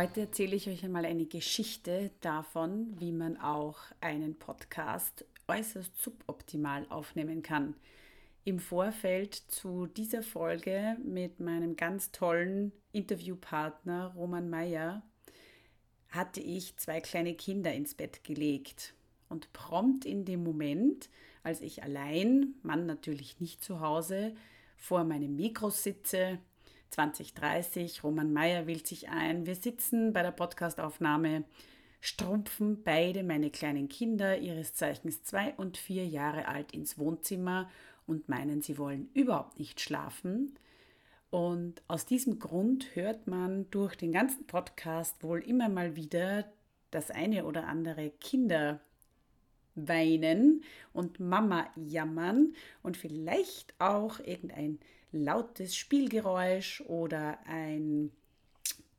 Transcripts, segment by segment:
Heute erzähle ich euch einmal eine Geschichte davon, wie man auch einen Podcast äußerst suboptimal aufnehmen kann. Im Vorfeld zu dieser Folge mit meinem ganz tollen Interviewpartner Roman Mayer hatte ich zwei kleine Kinder ins Bett gelegt. Und prompt in dem Moment, als ich allein, Mann natürlich nicht zu Hause, vor meinem Mikro sitze, 2030. Roman Mayer wählt sich ein. Wir sitzen bei der Podcastaufnahme, strumpfen beide meine kleinen Kinder, ihres Zeichens zwei und vier Jahre alt, ins Wohnzimmer und meinen, sie wollen überhaupt nicht schlafen. Und aus diesem Grund hört man durch den ganzen Podcast wohl immer mal wieder das eine oder andere Kinder weinen und Mama jammern und vielleicht auch irgendein lautes Spielgeräusch oder ein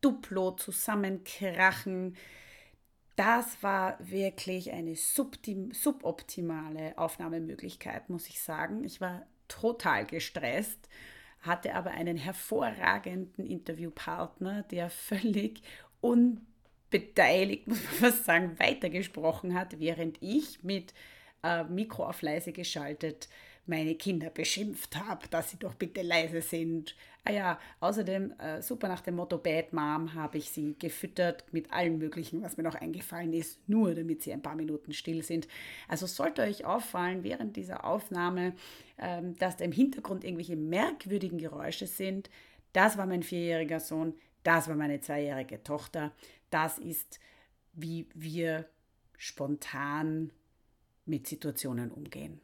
Duplo zusammenkrachen. Das war wirklich eine suboptimale Aufnahmemöglichkeit, muss ich sagen. Ich war total gestresst, hatte aber einen hervorragenden Interviewpartner, der völlig unbeteiligt, muss man fast sagen, weitergesprochen hat, während ich mit äh, Mikro auf leise geschaltet meine Kinder beschimpft habe, dass sie doch bitte leise sind. Ah ja, außerdem, äh, super nach dem Motto Bad Mom, habe ich sie gefüttert mit allem Möglichen, was mir noch eingefallen ist, nur damit sie ein paar Minuten still sind. Also sollte euch auffallen während dieser Aufnahme, ähm, dass da im Hintergrund irgendwelche merkwürdigen Geräusche sind. Das war mein vierjähriger Sohn, das war meine zweijährige Tochter. Das ist, wie wir spontan mit Situationen umgehen.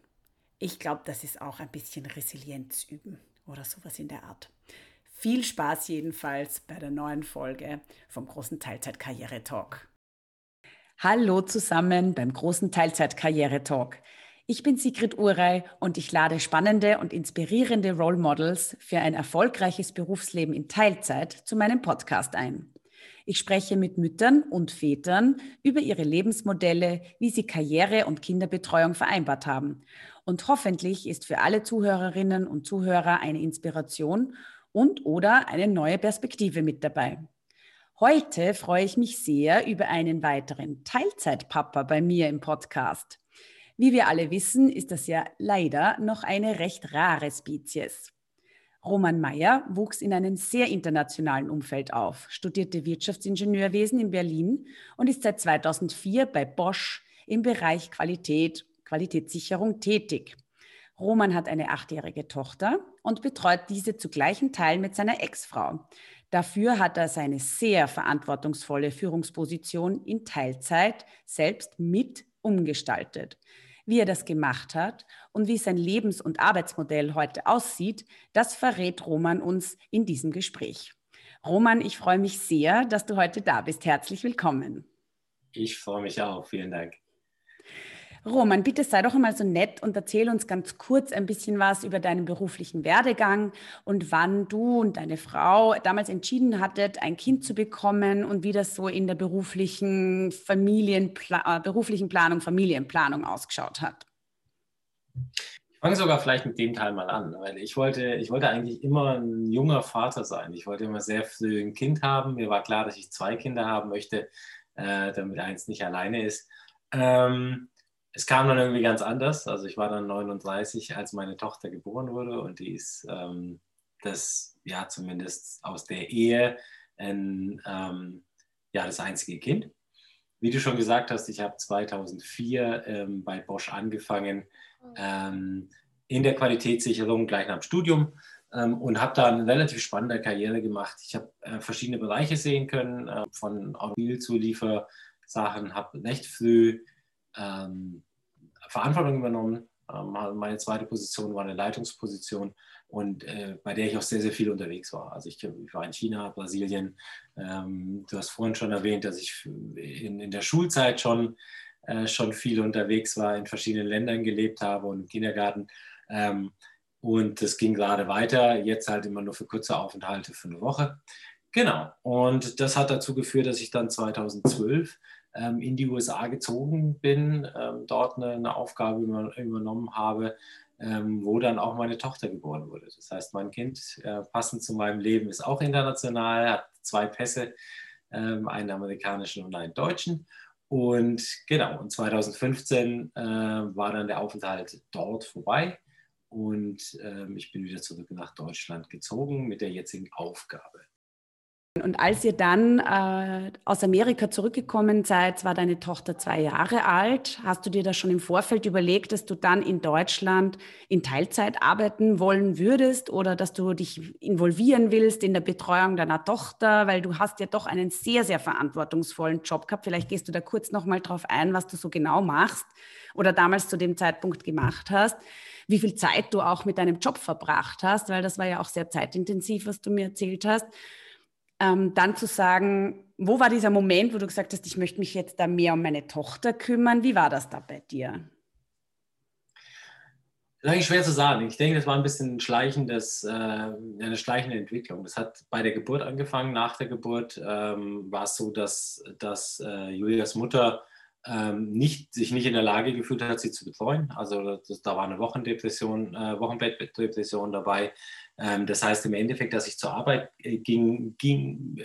Ich glaube, das ist auch ein bisschen Resilienz üben oder sowas in der Art. Viel Spaß jedenfalls bei der neuen Folge vom großen Teilzeit-Karriere-Talk. Hallo zusammen beim großen Teilzeit-Karriere-Talk. Ich bin Sigrid Urey und ich lade spannende und inspirierende Role Models für ein erfolgreiches Berufsleben in Teilzeit zu meinem Podcast ein. Ich spreche mit Müttern und Vätern über ihre Lebensmodelle, wie sie Karriere und Kinderbetreuung vereinbart haben und hoffentlich ist für alle Zuhörerinnen und Zuhörer eine Inspiration und oder eine neue Perspektive mit dabei. Heute freue ich mich sehr über einen weiteren Teilzeitpapa bei mir im Podcast. Wie wir alle wissen, ist das ja leider noch eine recht rare Spezies. Roman Mayer wuchs in einem sehr internationalen Umfeld auf, studierte Wirtschaftsingenieurwesen in Berlin und ist seit 2004 bei Bosch im Bereich Qualität Qualitätssicherung tätig. Roman hat eine achtjährige Tochter und betreut diese zu gleichen Teilen mit seiner Ex-Frau. Dafür hat er seine sehr verantwortungsvolle Führungsposition in Teilzeit selbst mit umgestaltet. Wie er das gemacht hat und wie sein Lebens- und Arbeitsmodell heute aussieht, das verrät Roman uns in diesem Gespräch. Roman, ich freue mich sehr, dass du heute da bist. Herzlich willkommen. Ich freue mich auch. Vielen Dank. Roman, bitte sei doch einmal so nett und erzähl uns ganz kurz ein bisschen was über deinen beruflichen Werdegang und wann du und deine Frau damals entschieden hattet, ein Kind zu bekommen und wie das so in der beruflichen, Familienpla äh, beruflichen Planung, Familienplanung ausgeschaut hat. Ich fange sogar vielleicht mit dem Teil mal an, weil ich wollte, ich wollte eigentlich immer ein junger Vater sein. Ich wollte immer sehr früh ein Kind haben. Mir war klar, dass ich zwei Kinder haben möchte, äh, damit eins nicht alleine ist. Ähm, es kam dann irgendwie ganz anders. Also ich war dann 39, als meine Tochter geboren wurde und die ist ähm, das, ja, zumindest aus der Ehe ein, ähm, ja, das einzige Kind. Wie du schon gesagt hast, ich habe 2004 ähm, bei Bosch angefangen ähm, in der Qualitätssicherung gleich nach dem Studium ähm, und habe da eine relativ spannende Karriere gemacht. Ich habe äh, verschiedene Bereiche sehen können, äh, von Automobilzuliefersachen, habe recht früh ähm, Verantwortung übernommen. Ähm, meine zweite Position war eine Leitungsposition und äh, bei der ich auch sehr, sehr viel unterwegs war. Also ich, ich war in China, Brasilien. Ähm, du hast vorhin schon erwähnt, dass ich in, in der Schulzeit schon, äh, schon viel unterwegs war, in verschiedenen Ländern gelebt habe und im Kindergarten. Ähm, und das ging gerade weiter, jetzt halt immer nur für kurze Aufenthalte für eine Woche. Genau. Und das hat dazu geführt, dass ich dann 2012 ähm, in die USA gezogen bin, ähm, dort eine, eine, Aufgabe übernommen habe, ähm, wo dann auch meine Tochter geboren wurde. Das heißt, mein Kind, äh, passend zu meinem Leben, ist auch international, hat zwei Pässe ähm, einen amerikanischen und einen deutschen. Und genau, und 2015 äh, war dann der Aufenthalt dort vorbei und ich bin wieder zurück nach Deutschland gezogen mit der jetzigen Aufgabe. Und als ihr dann äh, aus Amerika zurückgekommen seid, war deine Tochter zwei Jahre alt. Hast du dir da schon im Vorfeld überlegt, dass du dann in Deutschland in Teilzeit arbeiten wollen würdest oder dass du dich involvieren willst in der Betreuung deiner Tochter, weil du hast ja doch einen sehr, sehr verantwortungsvollen Job gehabt. Vielleicht gehst du da kurz nochmal drauf ein, was du so genau machst oder damals zu dem Zeitpunkt gemacht hast wie viel Zeit du auch mit deinem Job verbracht hast, weil das war ja auch sehr zeitintensiv, was du mir erzählt hast ähm, dann zu sagen, wo war dieser Moment, wo du gesagt hast, ich möchte mich jetzt da mehr um meine Tochter kümmern? Wie war das da bei dir? Das ist eigentlich schwer zu sagen. Ich denke, das war ein bisschen schleichendes, äh, eine schleichende Entwicklung. Das hat bei der Geburt angefangen. Nach der Geburt ähm, war es so, dass, dass äh, Julias Mutter ähm, nicht, sich nicht in der Lage gefühlt hat, sie zu betreuen. Also das, da war eine Wochendepression, äh, Wochenbettdepression dabei. Ähm, das heißt im Endeffekt, dass ich zur Arbeit äh, ging, ging,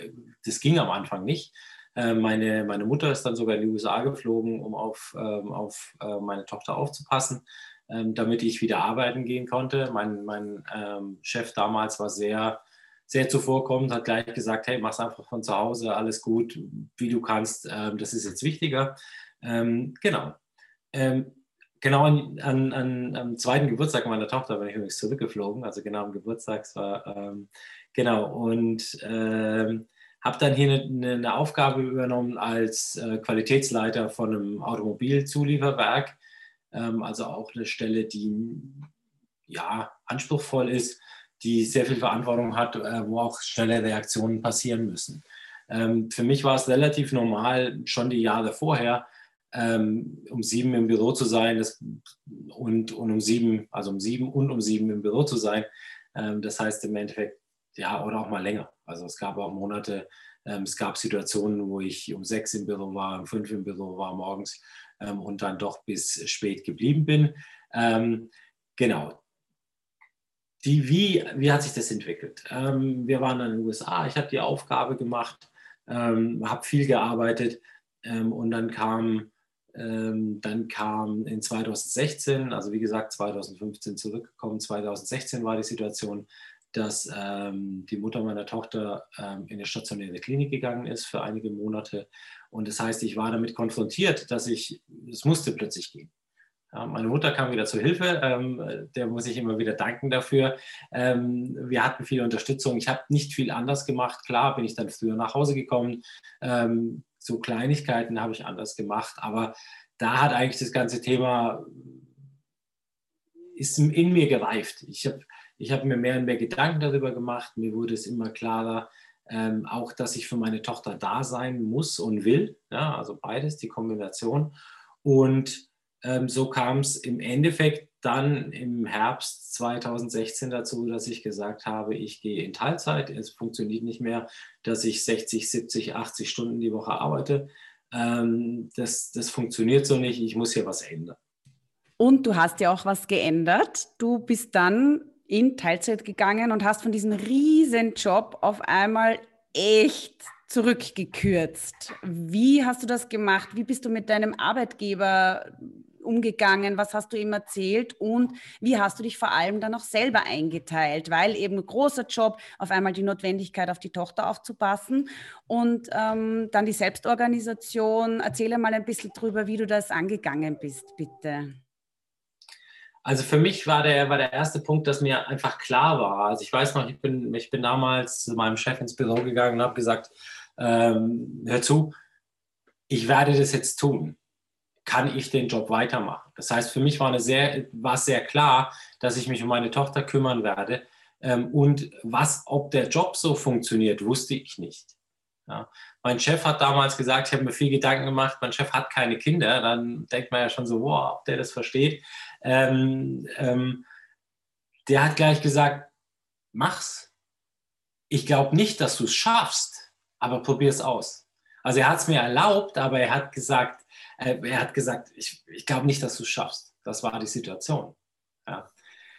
das ging am Anfang nicht. Äh, meine, meine Mutter ist dann sogar in die USA geflogen, um auf, ähm, auf äh, meine Tochter aufzupassen, ähm, damit ich wieder arbeiten gehen konnte. Mein, mein ähm, Chef damals war sehr, sehr zuvorkommend, hat gleich gesagt, hey, mach's einfach von zu Hause, alles gut, wie du kannst, ähm, das ist jetzt wichtiger. Ähm, genau. Genau an, an, an, am zweiten Geburtstag meiner Tochter bin ich übrigens zurückgeflogen, also genau am Geburtstag. war, ähm, genau, und ähm, habe dann hier eine, eine, Aufgabe übernommen als äh, Qualitätsleiter von einem Automobilzulieferwerk. Ähm, also auch eine Stelle, die ja anspruchsvoll ist, die sehr viel Verantwortung hat, äh, wo auch schnelle Reaktionen passieren müssen. Ähm, für mich war es relativ normal, schon die Jahre vorher, ähm, um sieben im Büro zu sein das, und, und um sieben, also um sieben und um sieben im Büro zu sein. Ähm, das heißt im Endeffekt, ja, oder auch mal länger. Also es gab auch Monate, ähm, es gab Situationen, wo ich um sechs im Büro war, um fünf im Büro war morgens ähm, und dann doch bis spät geblieben bin. Ähm, genau. Die, wie, wie hat sich das entwickelt? Ähm, wir waren dann in den USA, ich habe die Aufgabe gemacht, habe viel gearbeitet und dann kam ähm, dann kam in 2016, also wie gesagt 2015 zurückgekommen, 2016 war die Situation, dass ähm, die Mutter meiner Tochter ähm, in eine stationäre Klinik gegangen ist für einige Monate. Und das heißt, ich war damit konfrontiert, dass ich, es musste plötzlich gehen. Meine Mutter kam wieder zur Hilfe, ähm, der muss ich immer wieder danken dafür. Ähm, wir hatten viel Unterstützung. Ich habe nicht viel anders gemacht. Klar bin ich dann früher nach Hause gekommen. So Kleinigkeiten habe ich anders gemacht, aber da hat eigentlich das ganze Thema ist in mir gereift. Ich habe ich hab mir mehr und mehr Gedanken darüber gemacht. Mir wurde es immer klarer, ähm, auch dass ich für meine Tochter da sein muss und will. Ja, also beides, die Kombination. Und ähm, so kam es im Endeffekt dann im Herbst 2016 dazu, dass ich gesagt habe, ich gehe in Teilzeit. Es funktioniert nicht mehr, dass ich 60, 70, 80 Stunden die Woche arbeite. Ähm, das, das funktioniert so nicht. Ich muss hier was ändern. Und du hast ja auch was geändert. Du bist dann in Teilzeit gegangen und hast von diesem riesen Job auf einmal echt zurückgekürzt. Wie hast du das gemacht? Wie bist du mit deinem Arbeitgeber umgegangen? Was hast du ihm erzählt? Und wie hast du dich vor allem dann auch selber eingeteilt? Weil eben ein großer Job, auf einmal die Notwendigkeit, auf die Tochter aufzupassen und ähm, dann die Selbstorganisation. Erzähle mal ein bisschen drüber, wie du das angegangen bist, bitte. Also für mich war der, war der erste Punkt, dass mir einfach klar war. Also ich weiß noch, ich bin, ich bin damals zu meinem Chef ins Büro gegangen und habe gesagt, ähm, hör zu, ich werde das jetzt tun kann ich den Job weitermachen. Das heißt, für mich war, eine sehr, war sehr klar, dass ich mich um meine Tochter kümmern werde. Ähm, und was, ob der Job so funktioniert, wusste ich nicht. Ja. Mein Chef hat damals gesagt, ich habe mir viel Gedanken gemacht, mein Chef hat keine Kinder. Dann denkt man ja schon so, wow, ob der das versteht. Ähm, ähm, der hat gleich gesagt, mach's. Ich glaube nicht, dass du es schaffst, aber probier es aus. Also er hat es mir erlaubt, aber er hat gesagt, er hat gesagt, ich, ich glaube nicht, dass du es schaffst. Das war die Situation. Ja.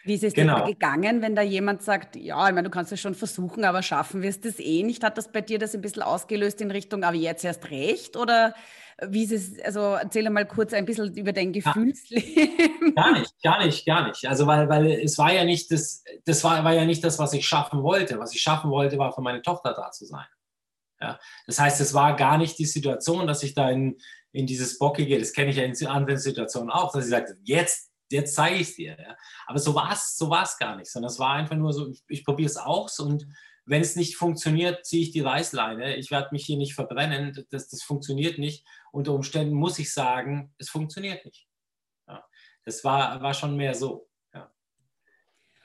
Wie ist es genau. dir gegangen, wenn da jemand sagt, ja, ich meine, du kannst es schon versuchen, aber schaffen wirst es eh nicht? Hat das bei dir das ein bisschen ausgelöst in Richtung, aber jetzt erst recht? Oder wie ist es, also erzähle mal kurz ein bisschen über dein Gefühlsleben. Gar nicht, gar nicht, gar nicht. Also weil, weil es war ja nicht das, das war, war ja nicht das, was ich schaffen wollte. Was ich schaffen wollte, war für meine Tochter da zu sein. Ja? Das heißt, es war gar nicht die Situation, dass ich da in, in dieses Bockige, das kenne ich ja in anderen Situationen auch, dass ich sagte, jetzt jetzt zeige ich es dir. Ja. Aber so war es so gar nicht, sondern es war einfach nur so, ich, ich probiere es aus und wenn es nicht funktioniert, ziehe ich die Reißleine. Ich werde mich hier nicht verbrennen, das, das funktioniert nicht. Unter Umständen muss ich sagen, es funktioniert nicht. Ja. Das war, war schon mehr so.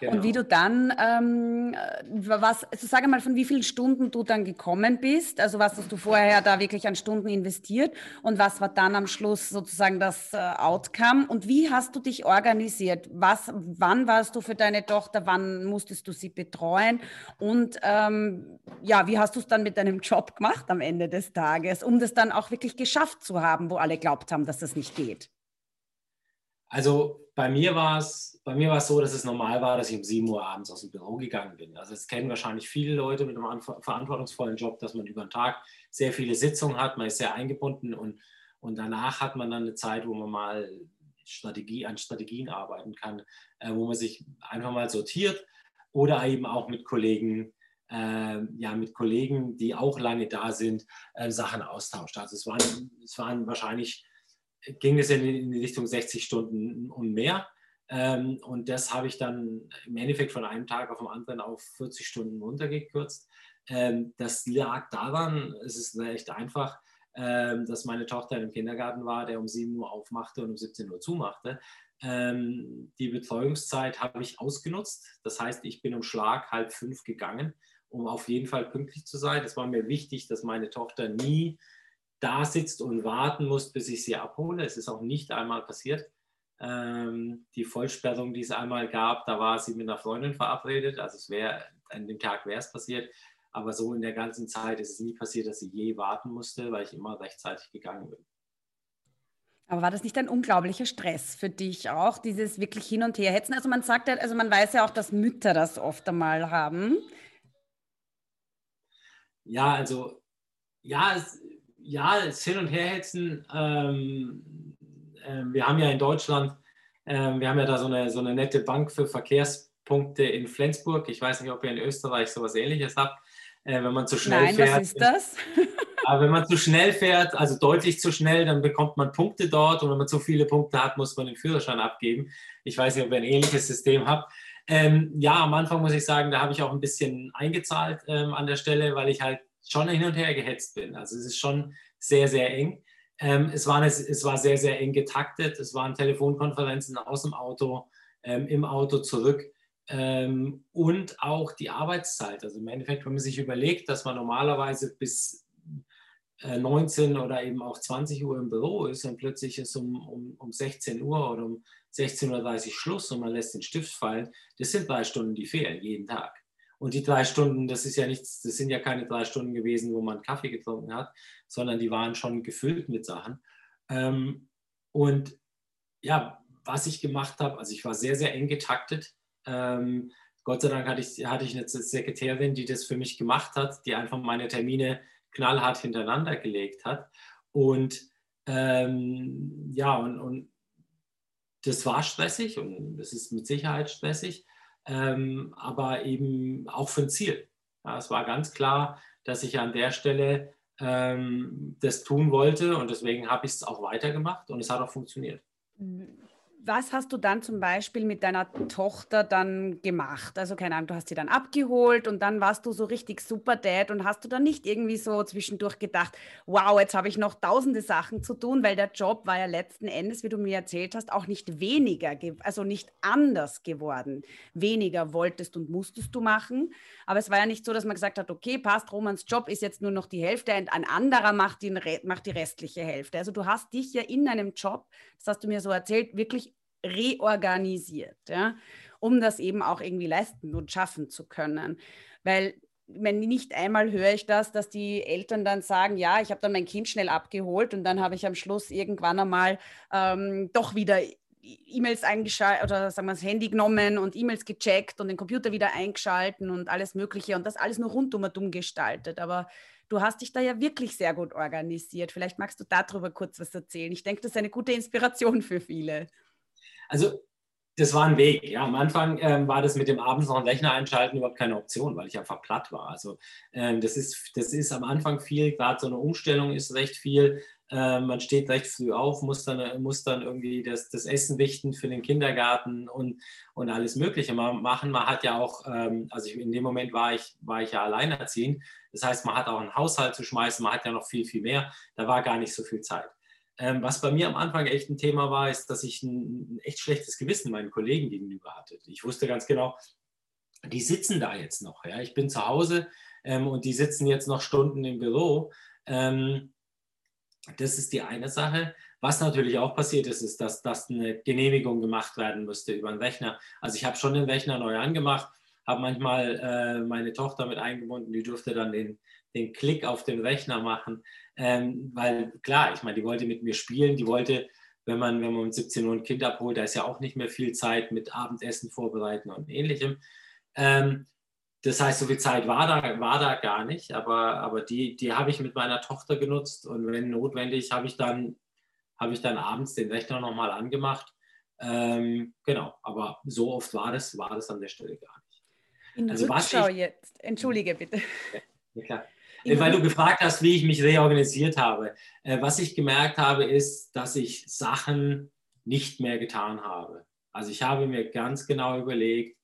Genau. Und wie du dann, ähm, was, also sage mal, von wie vielen Stunden du dann gekommen bist, also was hast du vorher da wirklich an Stunden investiert und was war dann am Schluss sozusagen das äh, Outcome und wie hast du dich organisiert? Was, wann warst du für deine Tochter, wann musstest du sie betreuen und ähm, ja, wie hast du es dann mit deinem Job gemacht am Ende des Tages, um das dann auch wirklich geschafft zu haben, wo alle glaubt haben, dass das nicht geht? Also bei mir war es bei mir war es so, dass es normal war, dass ich um 7 Uhr abends aus dem Büro gegangen bin. Also es kennen wahrscheinlich viele Leute mit einem verantwortungsvollen Job, dass man über den Tag sehr viele Sitzungen hat, man ist sehr eingebunden und, und danach hat man dann eine Zeit, wo man mal Strategie, an Strategien arbeiten kann, äh, wo man sich einfach mal sortiert oder eben auch mit Kollegen äh, ja, mit Kollegen, die auch lange da sind, äh, Sachen austauscht. Also es waren, es waren wahrscheinlich ging es in, in die Richtung 60 Stunden und mehr. Ähm, und das habe ich dann im Endeffekt von einem Tag auf den anderen auf 40 Stunden runtergekürzt. Ähm, das lag daran, es ist recht einfach, ähm, dass meine Tochter im Kindergarten war, der um 7 Uhr aufmachte und um 17 Uhr zumachte. Ähm, die Betreuungszeit habe ich ausgenutzt. Das heißt, ich bin um Schlag halb fünf gegangen, um auf jeden Fall pünktlich zu sein. Es war mir wichtig, dass meine Tochter nie da sitzt und warten muss, bis ich sie abhole. Es ist auch nicht einmal passiert. Ähm, die Vollsperrung, die es einmal gab, da war sie mit einer Freundin verabredet. Also es wäre, an dem Tag wäre es passiert. Aber so in der ganzen Zeit ist es nie passiert, dass sie je warten musste, weil ich immer rechtzeitig gegangen bin. Aber war das nicht ein unglaublicher Stress für dich auch, dieses wirklich hin und her hetzen? Also man sagt ja, also man weiß ja auch, dass Mütter das oft einmal haben. Ja, also ja, es, ja, das Hin- und Herhetzen, ähm, äh, wir haben ja in Deutschland, äh, wir haben ja da so eine, so eine nette Bank für Verkehrspunkte in Flensburg. Ich weiß nicht, ob ihr in Österreich sowas ähnliches habt. Äh, wenn man zu schnell Nein, fährt. was ist das? Aber wenn man zu schnell fährt, also deutlich zu schnell, dann bekommt man Punkte dort und wenn man zu viele Punkte hat, muss man den Führerschein abgeben. Ich weiß nicht, ob ihr ein ähnliches System habt. Ähm, ja, am Anfang muss ich sagen, da habe ich auch ein bisschen eingezahlt ähm, an der Stelle, weil ich halt schon hin und her gehetzt bin. Also es ist schon sehr, sehr eng. Ähm, es, war eine, es war sehr, sehr eng getaktet. Es waren Telefonkonferenzen aus dem Auto, ähm, im Auto zurück ähm, und auch die Arbeitszeit. Also im Endeffekt, wenn man sich überlegt, dass man normalerweise bis äh, 19 oder eben auch 20 Uhr im Büro ist und plötzlich ist um, um, um 16 Uhr oder um 16.30 Uhr Schluss und man lässt den Stift fallen, das sind drei Stunden, die fehlen jeden Tag. Und die drei Stunden, das ist ja nichts, das sind ja keine drei Stunden gewesen, wo man Kaffee getrunken hat, sondern die waren schon gefüllt mit Sachen. Ähm, und ja, was ich gemacht habe, also ich war sehr, sehr eng getaktet. Ähm, Gott sei Dank hatte ich, hatte ich eine Sekretärin, die das für mich gemacht hat, die einfach meine Termine knallhart hintereinander gelegt hat. Und ähm, ja, und, und das war stressig und das ist mit Sicherheit stressig ähm, aber eben auch für ein Ziel. Ja, es war ganz klar, dass ich an der Stelle ähm, das tun wollte und deswegen habe ich es auch weitergemacht und es hat auch funktioniert. Mhm was hast du dann zum Beispiel mit deiner Tochter dann gemacht? Also keine Ahnung, du hast sie dann abgeholt und dann warst du so richtig super Dad und hast du dann nicht irgendwie so zwischendurch gedacht, wow, jetzt habe ich noch tausende Sachen zu tun, weil der Job war ja letzten Endes, wie du mir erzählt hast, auch nicht weniger, also nicht anders geworden. Weniger wolltest und musstest du machen, aber es war ja nicht so, dass man gesagt hat, okay, passt, Romans Job ist jetzt nur noch die Hälfte und ein anderer macht die, macht die restliche Hälfte. Also du hast dich ja in deinem Job, das hast du mir so erzählt, wirklich reorganisiert, ja, um das eben auch irgendwie leisten und schaffen zu können. Weil wenn nicht einmal höre ich das, dass die Eltern dann sagen, ja, ich habe dann mein Kind schnell abgeholt und dann habe ich am Schluss irgendwann einmal ähm, doch wieder E-Mails eingeschaltet oder sagen wir das Handy genommen und E-Mails gecheckt und den Computer wieder eingeschalten und alles Mögliche und das alles nur rundum und dumm gestaltet. Aber du hast dich da ja wirklich sehr gut organisiert. Vielleicht magst du darüber kurz was erzählen. Ich denke, das ist eine gute Inspiration für viele. Also das war ein Weg. Ja, am Anfang ähm, war das mit dem abends noch einen Rechner einschalten überhaupt keine Option, weil ich einfach platt war. Also ähm, das, ist, das ist am Anfang viel, gerade so eine Umstellung ist recht viel. Ähm, man steht recht früh auf, muss dann, muss dann irgendwie das, das Essen richten für den Kindergarten und, und alles Mögliche machen. Man hat ja auch, ähm, also ich, in dem Moment war ich, war ich ja alleinerziehend. Das heißt, man hat auch einen Haushalt zu schmeißen, man hat ja noch viel, viel mehr. Da war gar nicht so viel Zeit. Ähm, was bei mir am Anfang echt ein Thema war, ist, dass ich ein, ein echt schlechtes Gewissen meinen Kollegen gegenüber hatte. Ich wusste ganz genau, die sitzen da jetzt noch. Ja? Ich bin zu Hause ähm, und die sitzen jetzt noch Stunden im Büro. Ähm, das ist die eine Sache. Was natürlich auch passiert ist, ist, dass, dass eine Genehmigung gemacht werden musste über einen Rechner. Also ich habe schon den Rechner neu angemacht, habe manchmal äh, meine Tochter mit eingebunden, die durfte dann den, den Klick auf den Rechner machen. Ähm, weil klar, ich meine, die wollte mit mir spielen, die wollte, wenn man, wenn man um 17 Uhr ein Kind abholt, da ist ja auch nicht mehr viel Zeit mit Abendessen vorbereiten und ähnlichem. Ähm, das heißt, so viel Zeit war da, war da gar nicht, aber, aber die, die habe ich mit meiner Tochter genutzt und wenn notwendig, habe ich dann, habe ich dann abends den Rechner nochmal angemacht. Ähm, genau, aber so oft war das, war das an der Stelle gar nicht. In also Rückschau ich, jetzt, entschuldige bitte. Ja, ja klar. Äh, weil du gefragt hast, wie ich mich reorganisiert habe. Äh, was ich gemerkt habe, ist, dass ich Sachen nicht mehr getan habe. Also ich habe mir ganz genau überlegt,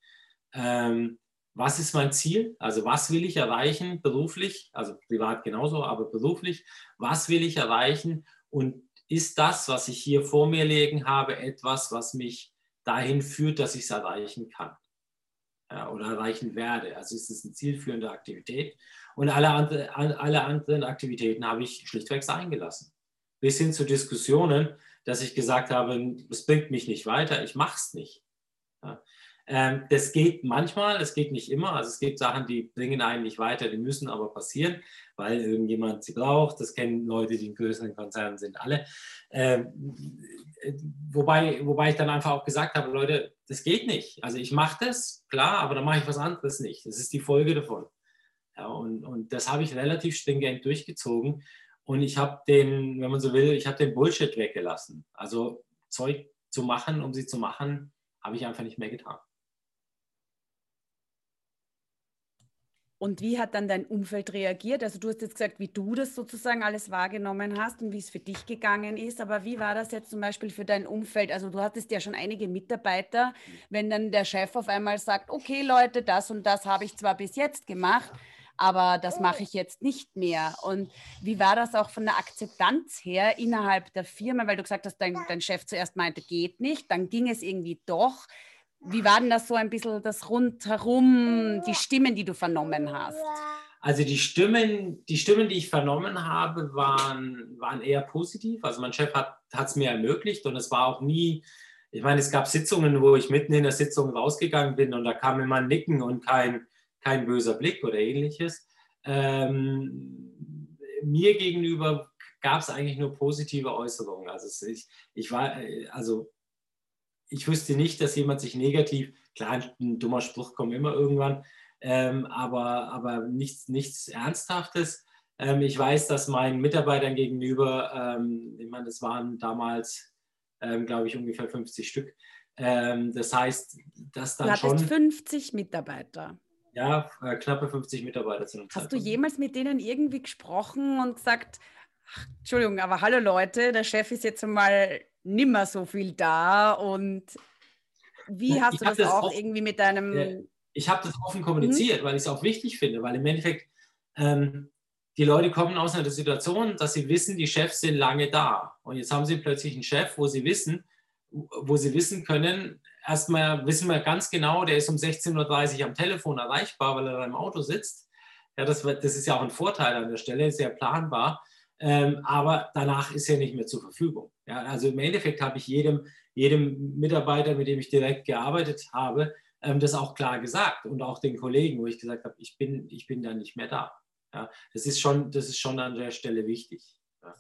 ähm, was ist mein Ziel? Also was will ich erreichen beruflich? Also privat genauso, aber beruflich. Was will ich erreichen? Und ist das, was ich hier vor mir liegen habe, etwas, was mich dahin führt, dass ich es erreichen kann? Ja, oder erreichen werde. Also ist es eine zielführende Aktivität. Und alle, andere, alle anderen Aktivitäten habe ich schlichtweg sein gelassen. Bis hin zu Diskussionen, dass ich gesagt habe, es bringt mich nicht weiter, ich mache es nicht. Ja. Ähm, das geht manchmal, es geht nicht immer. Also es gibt Sachen, die bringen einen nicht weiter, die müssen aber passieren, weil irgendjemand sie braucht. Das kennen Leute, die in größeren Konzernen sind, alle. Ähm, wobei, wobei ich dann einfach auch gesagt habe, Leute, das geht nicht. Also ich mache das, klar, aber dann mache ich was anderes nicht. Das ist die Folge davon. Ja, und, und das habe ich relativ stringent durchgezogen. Und ich habe den, wenn man so will, ich habe den Bullshit weggelassen. Also Zeug zu machen, um sie zu machen, habe ich einfach nicht mehr getan. Und wie hat dann dein Umfeld reagiert? Also du hast jetzt gesagt, wie du das sozusagen alles wahrgenommen hast und wie es für dich gegangen ist. Aber wie war das jetzt zum Beispiel für dein Umfeld? Also du hattest ja schon einige Mitarbeiter. Wenn dann der Chef auf einmal sagt, okay Leute, das und das habe ich zwar bis jetzt gemacht, aber das mache ich jetzt nicht mehr. Und wie war das auch von der Akzeptanz her innerhalb der Firma? Weil du gesagt hast, dein, dein Chef zuerst meinte, geht nicht, dann ging es irgendwie doch. Wie war denn das so ein bisschen das rundherum, die Stimmen, die du vernommen hast? Also die Stimmen, die Stimmen, die ich vernommen habe, waren, waren eher positiv. Also mein Chef hat es mir ermöglicht und es war auch nie, ich meine, es gab Sitzungen, wo ich mitten in der Sitzung rausgegangen bin und da kam immer ein Nicken und kein, kein böser Blick oder ähnliches. Ähm, mir gegenüber gab es eigentlich nur positive Äußerungen. Also ich, ich war, also ich wüsste nicht, dass jemand sich negativ, klar, ein dummer Spruch kommt immer irgendwann, ähm, aber, aber nichts, nichts Ernsthaftes. Ähm, ich weiß, dass meinen Mitarbeitern gegenüber, ähm, ich meine, das waren damals, ähm, glaube ich, ungefähr 50 Stück. Ähm, das heißt, dass dann du schon. 50 Mitarbeiter. Ja, äh, knappe 50 Mitarbeiter sind. Hast du jemals mit denen irgendwie gesprochen und gesagt, ach, Entschuldigung, aber hallo Leute, der Chef ist jetzt mal nimmer so viel da und wie hast ich du das, das, auch offen, irgendwie mit deinem... Ich habe das offen kommuniziert, mhm. weil ich es auch wichtig finde, weil im Endeffekt ähm, die Leute kommen aus einer Situation, dass sie wissen, die Chefs sind lange da und jetzt haben sie plötzlich einen Chef, wo sie wissen, wo sie wissen können, erstmal wissen wir ganz genau, der ist um 16.30 Uhr am Telefon erreichbar, weil er da im Auto sitzt. Ja, das, das ist ja auch ein Vorteil an der Stelle, sehr planbar. Ähm, aber danach ist er nicht mehr zur Verfügung. Ja, also im Endeffekt habe ich jedem, jedem Mitarbeiter, mit dem ich direkt gearbeitet habe, ähm, das auch klar gesagt und auch den Kollegen, wo ich gesagt habe, ich bin, ich bin da nicht mehr da. Ja, das, ist schon, das ist schon an der Stelle wichtig. Ja.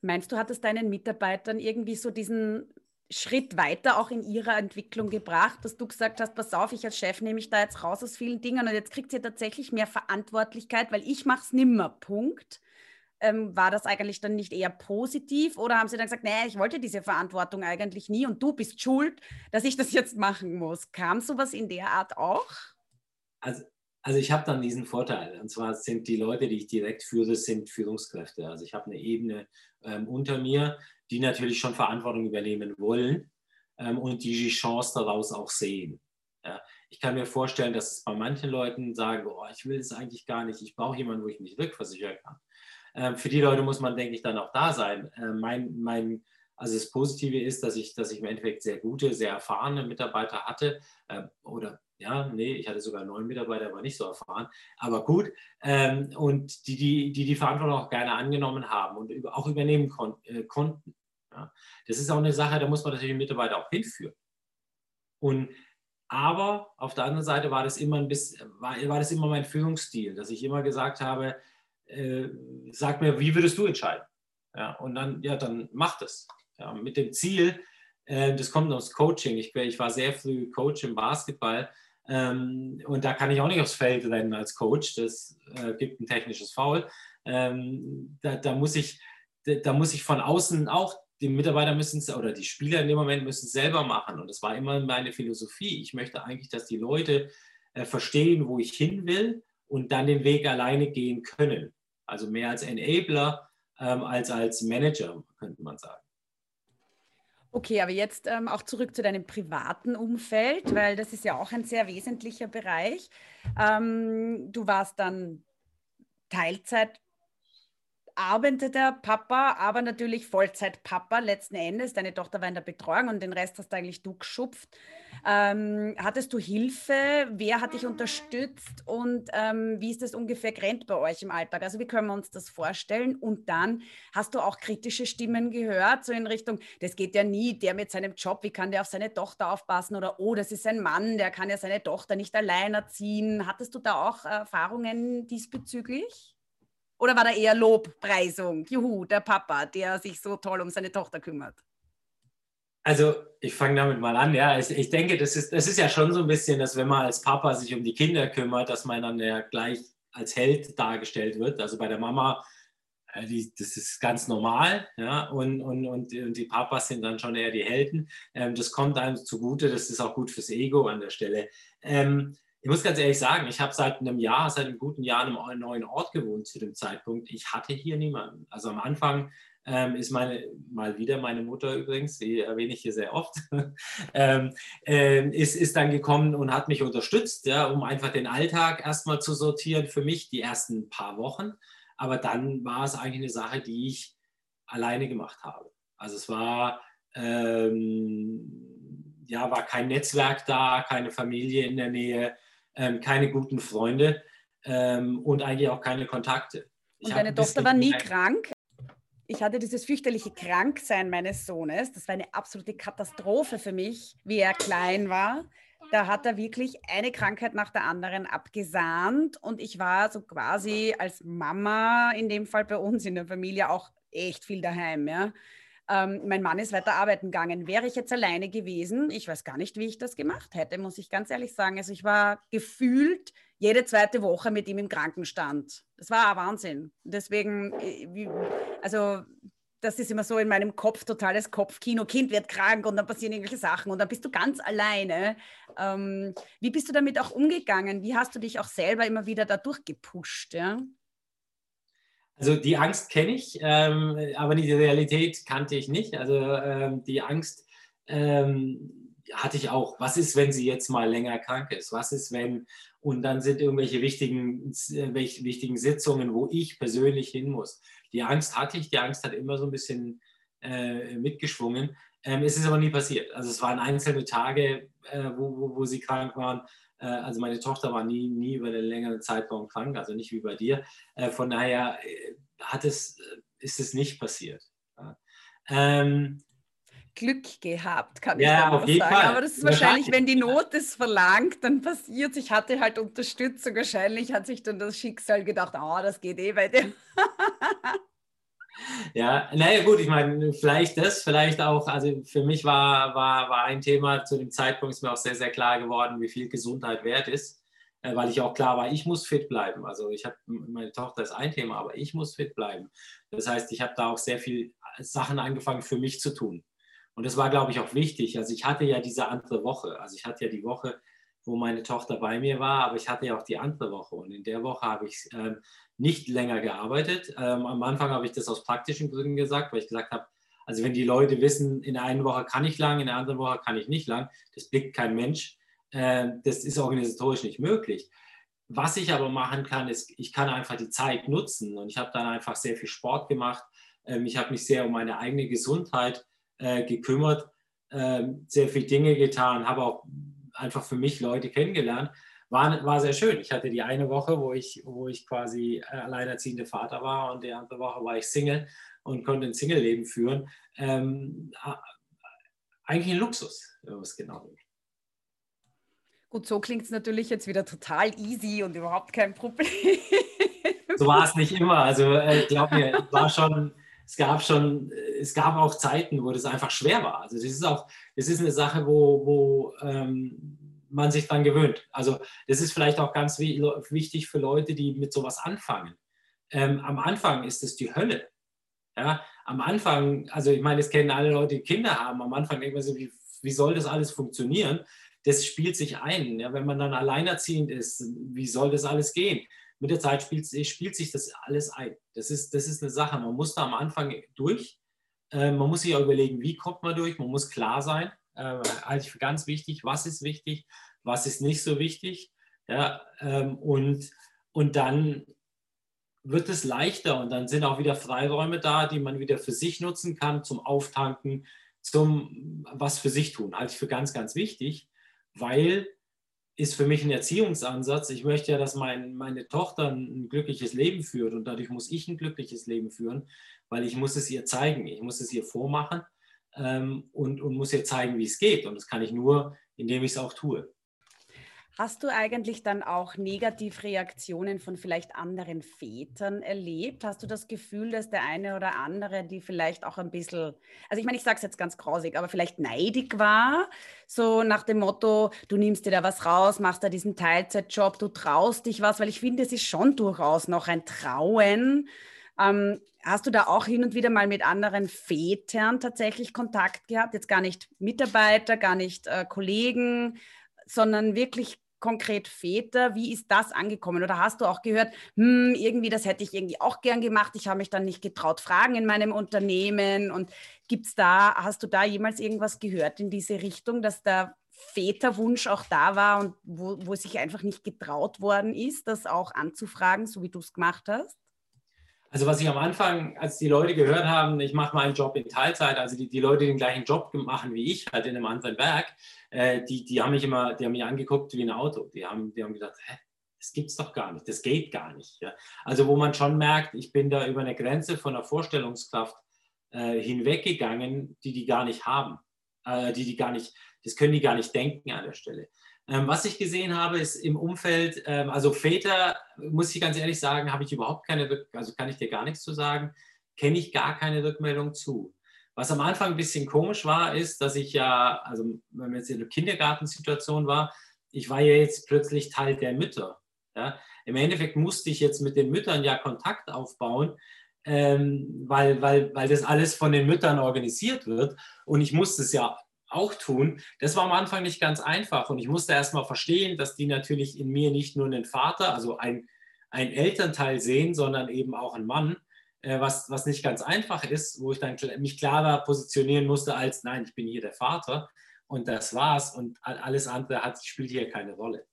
Meinst du, hat es deinen Mitarbeitern irgendwie so diesen Schritt weiter auch in ihrer Entwicklung gebracht, dass du gesagt hast, pass auf, ich als Chef nehme mich da jetzt raus aus vielen Dingen und jetzt kriegt sie tatsächlich mehr Verantwortlichkeit, weil ich mache es nimmer. Punkt. Ähm, war das eigentlich dann nicht eher positiv oder haben sie dann gesagt, nee, ich wollte diese Verantwortung eigentlich nie und du bist schuld, dass ich das jetzt machen muss? Kam sowas in der Art auch? Also, also ich habe dann diesen Vorteil. Und zwar sind die Leute, die ich direkt führe, sind Führungskräfte. Also ich habe eine Ebene ähm, unter mir, die natürlich schon Verantwortung übernehmen wollen ähm, und die die Chance daraus auch sehen. Ja. Ich kann mir vorstellen, dass es bei manchen Leuten sagen, oh, ich will es eigentlich gar nicht, ich brauche jemanden, wo ich mich rückversichern kann. Ähm, für die Leute muss man, denke ich, dann auch da sein. Äh, mein, mein, also das Positive ist, dass ich, dass ich im Endeffekt sehr gute, sehr erfahrene Mitarbeiter hatte äh, oder ja, nee, ich hatte sogar neun Mitarbeiter, aber nicht so erfahren. Aber gut. Ähm, und die, die, die die Verantwortung auch gerne angenommen haben und über, auch übernehmen kon äh, konnten. Ja. Das ist auch eine Sache, da muss man natürlich Mitarbeiter auch hinführen. Und aber auf der anderen Seite war das immer ein bisschen, war, war das immer mein Führungsstil, dass ich immer gesagt habe, äh, sag mir, wie würdest du entscheiden? Ja, und dann, ja, dann mach das. Ja, mit dem Ziel, äh, das kommt aus Coaching. Ich, ich war sehr früh Coach im Basketball ähm, und da kann ich auch nicht aufs Feld rennen als Coach. Das äh, gibt ein technisches Foul. Ähm, da, da, muss ich, da, da, muss ich von außen auch, die Mitarbeiter müssen es oder die Spieler in dem Moment müssen es selber machen. Und das war immer meine Philosophie. Ich möchte eigentlich, dass die Leute äh, verstehen, wo ich hin will und dann den Weg alleine gehen können. Also mehr als Enabler ähm, als als Manager, könnte man sagen. Okay, aber jetzt ähm, auch zurück zu deinem privaten Umfeld, weil das ist ja auch ein sehr wesentlicher Bereich. Ähm, du warst dann Teilzeit arbeitender Papa, aber natürlich Vollzeit-Papa letzten Endes. Deine Tochter war in der Betreuung und den Rest hast eigentlich du geschupft. Ähm, hattest du Hilfe? Wer hat dich unterstützt? Und ähm, wie ist das ungefähr grenzt bei euch im Alltag? Also wie können wir uns das vorstellen? Und dann hast du auch kritische Stimmen gehört, so in Richtung, das geht ja nie, der mit seinem Job, wie kann der auf seine Tochter aufpassen? Oder, oh, das ist ein Mann, der kann ja seine Tochter nicht allein erziehen. Hattest du da auch Erfahrungen diesbezüglich? Oder war da eher Lobpreisung? Juhu, der Papa, der sich so toll um seine Tochter kümmert. Also ich fange damit mal an. Ja, ich, ich, denke, das ist, das ist ja schon so ein bisschen, dass wenn man als Papa sich um die Kinder kümmert, dass man dann ja gleich als Held dargestellt wird. Also bei der Mama, äh, die, das ist ganz normal. Ja, und, und, und, und, die Papas sind dann schon eher die Helden. Ähm, das kommt einem zugute, das ist auch gut fürs Ego an der Stelle. Ähm, ich muss ganz ehrlich sagen, ich habe seit einem Jahr, seit einem guten Jahr in einem neuen Ort gewohnt zu dem Zeitpunkt. Ich hatte hier niemanden. Also am Anfang ähm, ist meine, mal wieder meine Mutter übrigens, die erwähne ich hier sehr oft, ähm, äh, ist, ist dann gekommen und hat mich unterstützt, ja, um einfach den Alltag erstmal zu sortieren für mich, die ersten paar Wochen. Aber dann war es eigentlich eine Sache, die ich alleine gemacht habe. Also es war, ähm, ja, war kein Netzwerk da, keine Familie in der Nähe ähm, keine guten Freunde ähm, und eigentlich auch keine Kontakte. Ich und deine Tochter war nie krank? Ich hatte dieses fürchterliche Kranksein meines Sohnes. Das war eine absolute Katastrophe für mich, wie er klein war. Da hat er wirklich eine Krankheit nach der anderen abgesahnt und ich war so quasi als Mama in dem Fall bei uns in der Familie auch echt viel daheim. Ja. Ähm, mein Mann ist weiter arbeiten gegangen. Wäre ich jetzt alleine gewesen, ich weiß gar nicht, wie ich das gemacht hätte, muss ich ganz ehrlich sagen. Also ich war gefühlt jede zweite Woche mit ihm im Krankenstand. Das war Wahnsinn. Deswegen, äh, also das ist immer so in meinem Kopf totales Kopfkino. Kind wird krank und dann passieren irgendwelche Sachen und dann bist du ganz alleine. Ähm, wie bist du damit auch umgegangen? Wie hast du dich auch selber immer wieder dadurch gepusht? Ja? Also die Angst kenne ich, ähm, aber die Realität kannte ich nicht. Also ähm, die Angst ähm, hatte ich auch. Was ist, wenn sie jetzt mal länger krank ist? Was ist, wenn und dann sind irgendwelche wichtigen, äh, wichtigen Sitzungen, wo ich persönlich hin muss. Die Angst hatte ich, die Angst hat immer so ein bisschen äh, mitgeschwungen. Ähm, es ist aber nie passiert. Also es waren einzelne Tage, äh, wo, wo, wo sie krank waren also meine Tochter war nie, nie über einen längeren Zeitraum krank, also nicht wie bei dir. Äh, von daher äh, hat es, ist es nicht passiert. Ähm, Glück gehabt, kann ich ja, auf jeden sagen. Fall. Aber das ist wahrscheinlich, wenn die Not es verlangt, dann passiert es. Ich hatte halt Unterstützung. Wahrscheinlich hat sich dann das Schicksal gedacht, oh, das geht eh bei dem. Ja, naja gut, ich meine, vielleicht das, vielleicht auch, also für mich war, war, war ein Thema zu dem Zeitpunkt, ist mir auch sehr, sehr klar geworden, wie viel Gesundheit wert ist, äh, weil ich auch klar war, ich muss fit bleiben. Also ich habe, meine Tochter ist ein Thema, aber ich muss fit bleiben. Das heißt, ich habe da auch sehr viel Sachen angefangen für mich zu tun. Und das war, glaube ich, auch wichtig. Also ich hatte ja diese andere Woche, also ich hatte ja die Woche, wo meine Tochter bei mir war, aber ich hatte ja auch die andere Woche. Und in der Woche habe ich ähm, nicht länger gearbeitet. Ähm, am Anfang habe ich das aus praktischen Gründen gesagt, weil ich gesagt habe, also wenn die Leute wissen, in der einen Woche kann ich lang, in der anderen Woche kann ich nicht lang, das blickt kein Mensch. Äh, das ist organisatorisch nicht möglich. Was ich aber machen kann, ist, ich kann einfach die Zeit nutzen. Und ich habe dann einfach sehr viel Sport gemacht. Ähm, ich habe mich sehr um meine eigene Gesundheit äh, gekümmert, äh, sehr viele Dinge getan, habe auch einfach für mich Leute kennengelernt. War, war sehr schön. Ich hatte die eine Woche, wo ich, wo ich quasi äh, alleinerziehender Vater war und die andere Woche war ich Single und konnte ein Single-Leben führen. Ähm, eigentlich ein Luxus, wenn man es genau nimmt. Gut, so klingt es natürlich jetzt wieder total easy und überhaupt kein Problem. So war es nicht immer. Also äh, glaub mir, war schon, es gab schon, es gab auch Zeiten, wo das einfach schwer war. Also das ist auch, das ist eine Sache, wo, wo ähm, man sich dran gewöhnt. Also das ist vielleicht auch ganz wichtig für Leute, die mit sowas anfangen. Ähm, am Anfang ist es die Hölle. Ja, am Anfang, also ich meine, das kennen alle Leute, die Kinder haben. Am Anfang denkt man so, wie, wie soll das alles funktionieren? Das spielt sich ein. Ja, wenn man dann alleinerziehend ist, wie soll das alles gehen? Mit der Zeit spielt, spielt sich das alles ein. Das ist, das ist eine Sache. Man muss da am Anfang durch. Äh, man muss sich auch überlegen, wie kommt man durch. Man muss klar sein äh, halte ich für ganz wichtig, was ist wichtig, was ist nicht so wichtig. Ja, ähm, und, und dann wird es leichter und dann sind auch wieder Freiräume da, die man wieder für sich nutzen kann, zum Auftanken, zum was für sich tun. Halte ich für ganz, ganz wichtig, weil ist für mich ein Erziehungsansatz. Ich möchte ja, dass mein, meine Tochter ein glückliches Leben führt und dadurch muss ich ein glückliches Leben führen, weil ich muss es ihr zeigen, ich muss es ihr vormachen ähm, und, und muss ihr zeigen, wie es geht. Und das kann ich nur, indem ich es auch tue. Hast du eigentlich dann auch Negativreaktionen von vielleicht anderen Vätern erlebt? Hast du das Gefühl, dass der eine oder andere, die vielleicht auch ein bisschen, also ich meine, ich sage es jetzt ganz grausig, aber vielleicht neidig war, so nach dem Motto, du nimmst dir da was raus, machst da diesen Teilzeitjob, du traust dich was, weil ich finde, es ist schon durchaus noch ein Trauen, ähm, hast du da auch hin und wieder mal mit anderen Vätern tatsächlich Kontakt gehabt? Jetzt gar nicht Mitarbeiter, gar nicht äh, Kollegen, sondern wirklich konkret Väter. Wie ist das angekommen? Oder hast du auch gehört, hm, irgendwie, das hätte ich irgendwie auch gern gemacht, ich habe mich dann nicht getraut, fragen in meinem Unternehmen. Und gibt's da, hast du da jemals irgendwas gehört in diese Richtung, dass der Väterwunsch auch da war und wo, wo sich einfach nicht getraut worden ist, das auch anzufragen, so wie du es gemacht hast? Also was ich am Anfang, als die Leute gehört haben, ich mache meinen Job in Teilzeit, also die, die Leute, die den gleichen Job machen wie ich, halt in einem anderen Werk, äh, die, die haben mich immer, die haben mich angeguckt wie ein Auto. Die haben, die haben gedacht, hä, das gibt's doch gar nicht, das geht gar nicht. Ja? Also wo man schon merkt, ich bin da über eine Grenze von der Vorstellungskraft äh, hinweggegangen, die die gar nicht haben, äh, die die gar nicht, das können die gar nicht denken an der Stelle. Ähm, was ich gesehen habe, ist im Umfeld, ähm, also Väter, muss ich ganz ehrlich sagen, habe ich überhaupt keine, also kann ich dir gar nichts zu sagen, kenne ich gar keine Rückmeldung zu. Was am Anfang ein bisschen komisch war, ist, dass ich ja, also wenn man jetzt in der Kindergartensituation war, ich war ja jetzt plötzlich Teil der Mütter. Ja? Im Endeffekt musste ich jetzt mit den Müttern ja Kontakt aufbauen, ähm, weil, weil, weil das alles von den Müttern organisiert wird. Und ich musste es ja auch tun. Das war am Anfang nicht ganz einfach und ich musste erst mal verstehen, dass die natürlich in mir nicht nur einen Vater, also ein, ein Elternteil sehen, sondern eben auch einen Mann, äh, was, was nicht ganz einfach ist, wo ich dann mich klarer positionieren musste als, nein, ich bin hier der Vater und das war's und alles andere hat, spielt hier keine Rolle.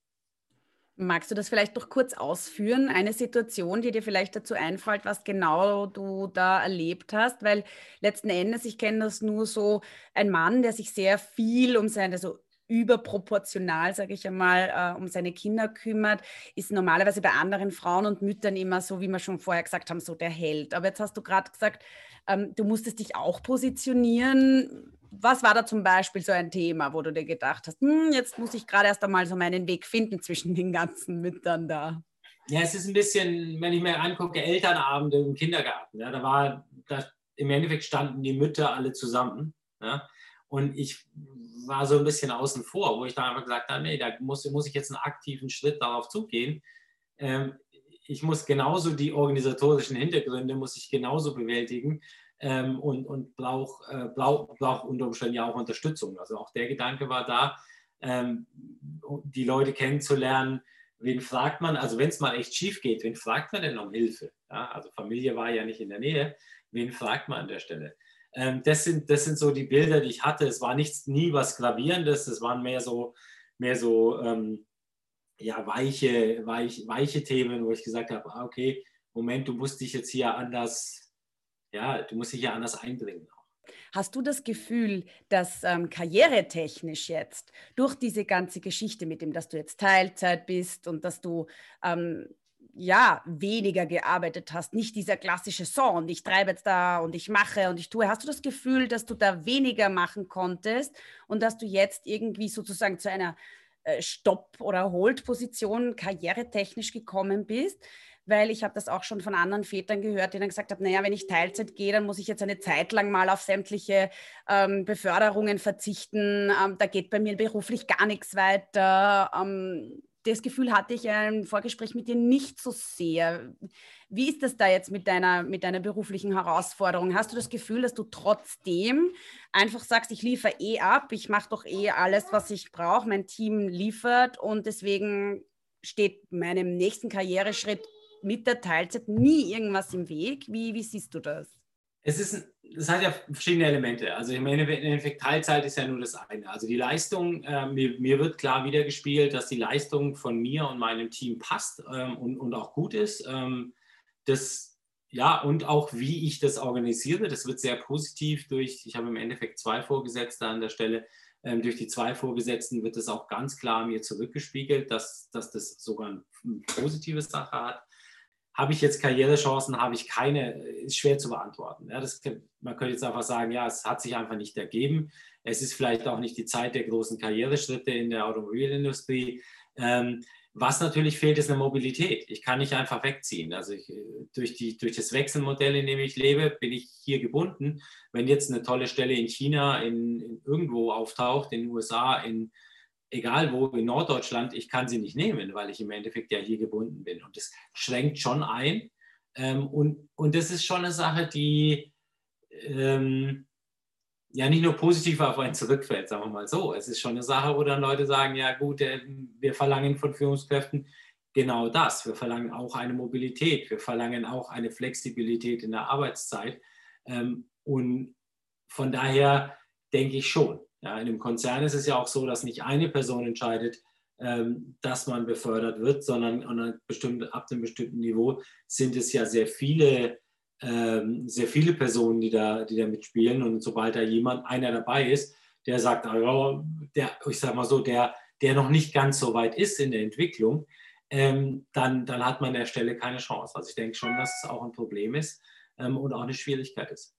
Magst du das vielleicht noch kurz ausführen? Eine Situation, die dir vielleicht dazu einfällt, was genau du da erlebt hast? Weil letzten Endes, ich kenne das nur so, ein Mann, der sich sehr viel um seine, so überproportional, sage ich einmal, äh, um seine Kinder kümmert, ist normalerweise bei anderen Frauen und Müttern immer so, wie wir schon vorher gesagt haben, so der Held. Aber jetzt hast du gerade gesagt, ähm, du musstest dich auch positionieren was war da zum Beispiel so ein Thema, wo du dir gedacht hast, hm, jetzt muss ich gerade erst einmal so meinen Weg finden zwischen den ganzen Müttern da? ja, es ist ein bisschen, wenn ich mir angucke, Elternabende im Kindergarten. Ja, da war, da, im Endeffekt standen die Mütter alle zusammen. Ja, und ich war so ein bisschen außen vor, wo ich dann einfach gesagt habe, nee, da muss, muss ich jetzt einen aktiven Schritt darauf zugehen. Ähm, ich muss genauso die organisatorischen Hintergründe muss ich genauso bewältigen ähm, und, und brauche äh, brauch, brauch unter Umständen ja auch Unterstützung. Also auch der Gedanke war da, ähm, die Leute kennenzulernen. Wen fragt man, also wenn es mal echt schief geht, wen fragt man denn um Hilfe? Ja, also Familie war ja nicht in der Nähe. Wen fragt man an der Stelle? Ähm, das, sind, das sind so die Bilder, die ich hatte. Es war nichts, nie was Gravierendes, es waren mehr so, mehr so ähm, ja, weiche, weich, weiche Themen, wo ich gesagt habe, ah, okay, Moment, du musst dich jetzt hier anders, ja, du musst dich hier anders einbringen. Hast du das Gefühl, dass ähm, karrieretechnisch jetzt durch diese ganze Geschichte mit dem, dass du jetzt Teilzeit bist und dass du ähm, ja, weniger gearbeitet hast, nicht dieser klassische Song und ich treibe jetzt da und ich mache und ich tue. Hast du das Gefühl, dass du da weniger machen konntest und dass du jetzt irgendwie sozusagen zu einer äh, Stopp- oder Hold-Position karrieretechnisch gekommen bist? Weil ich habe das auch schon von anderen Vätern gehört, die dann gesagt haben, naja, wenn ich Teilzeit gehe, dann muss ich jetzt eine Zeit lang mal auf sämtliche ähm, Beförderungen verzichten. Ähm, da geht bei mir beruflich gar nichts weiter. Ähm, das Gefühl hatte ich im Vorgespräch mit dir nicht so sehr. Wie ist das da jetzt mit deiner, mit deiner beruflichen Herausforderung? Hast du das Gefühl, dass du trotzdem einfach sagst, ich liefere eh ab, ich mache doch eh alles, was ich brauche, mein Team liefert und deswegen steht meinem nächsten Karriereschritt mit der Teilzeit nie irgendwas im Weg? Wie, wie siehst du das? Es ist das hat ja verschiedene Elemente. Also im Endeffekt Teilzeit ist ja nur das eine. Also die Leistung, äh, mir, mir, wird klar wiedergespielt, dass die Leistung von mir und meinem Team passt ähm, und, und auch gut ist. Ähm, das, ja, und auch wie ich das organisiere, das wird sehr positiv durch, ich habe im Endeffekt zwei Vorgesetzte an der Stelle, ähm, durch die zwei Vorgesetzten wird das auch ganz klar mir zurückgespiegelt, dass, dass das sogar eine positive Sache hat. Habe ich jetzt Karrierechancen, habe ich keine, ist schwer zu beantworten. Ja, das, man könnte jetzt einfach sagen, ja, es hat sich einfach nicht ergeben. Es ist vielleicht auch nicht die Zeit der großen Karriereschritte in der Automobilindustrie. Ähm, was natürlich fehlt, ist eine Mobilität. Ich kann nicht einfach wegziehen. Also ich, durch, die, durch das Wechselmodell, in dem ich lebe, bin ich hier gebunden. Wenn jetzt eine tolle Stelle in China, in, in irgendwo auftaucht, in den USA, in egal wo in Norddeutschland, ich kann sie nicht nehmen, weil ich im Endeffekt ja hier gebunden bin. Und das schränkt schon ein. Ähm, und, und das ist schon eine Sache, die ähm, ja nicht nur positiv auf einen zurückfällt, sagen wir mal so. Es ist schon eine Sache, wo dann Leute sagen, ja gut, äh, wir verlangen von Führungskräften genau das. Wir verlangen auch eine Mobilität, wir verlangen auch eine Flexibilität in der Arbeitszeit. Ähm, und von daher denke ich schon, ja, in einem Konzern ist es ja auch so, dass nicht eine Person entscheidet, ähm, dass man befördert wird, sondern an bestimmte, ab einem bestimmten Niveau sind es ja sehr viele, ähm, sehr viele Personen, die da, die da mitspielen. Und sobald da jemand, einer dabei ist, der sagt, ja, der, ich sag mal so, der, der noch nicht ganz so weit ist in der Entwicklung, ähm, dann, dann hat man an der Stelle keine Chance. Also ich denke schon, dass es auch ein Problem ist ähm, und auch eine Schwierigkeit ist.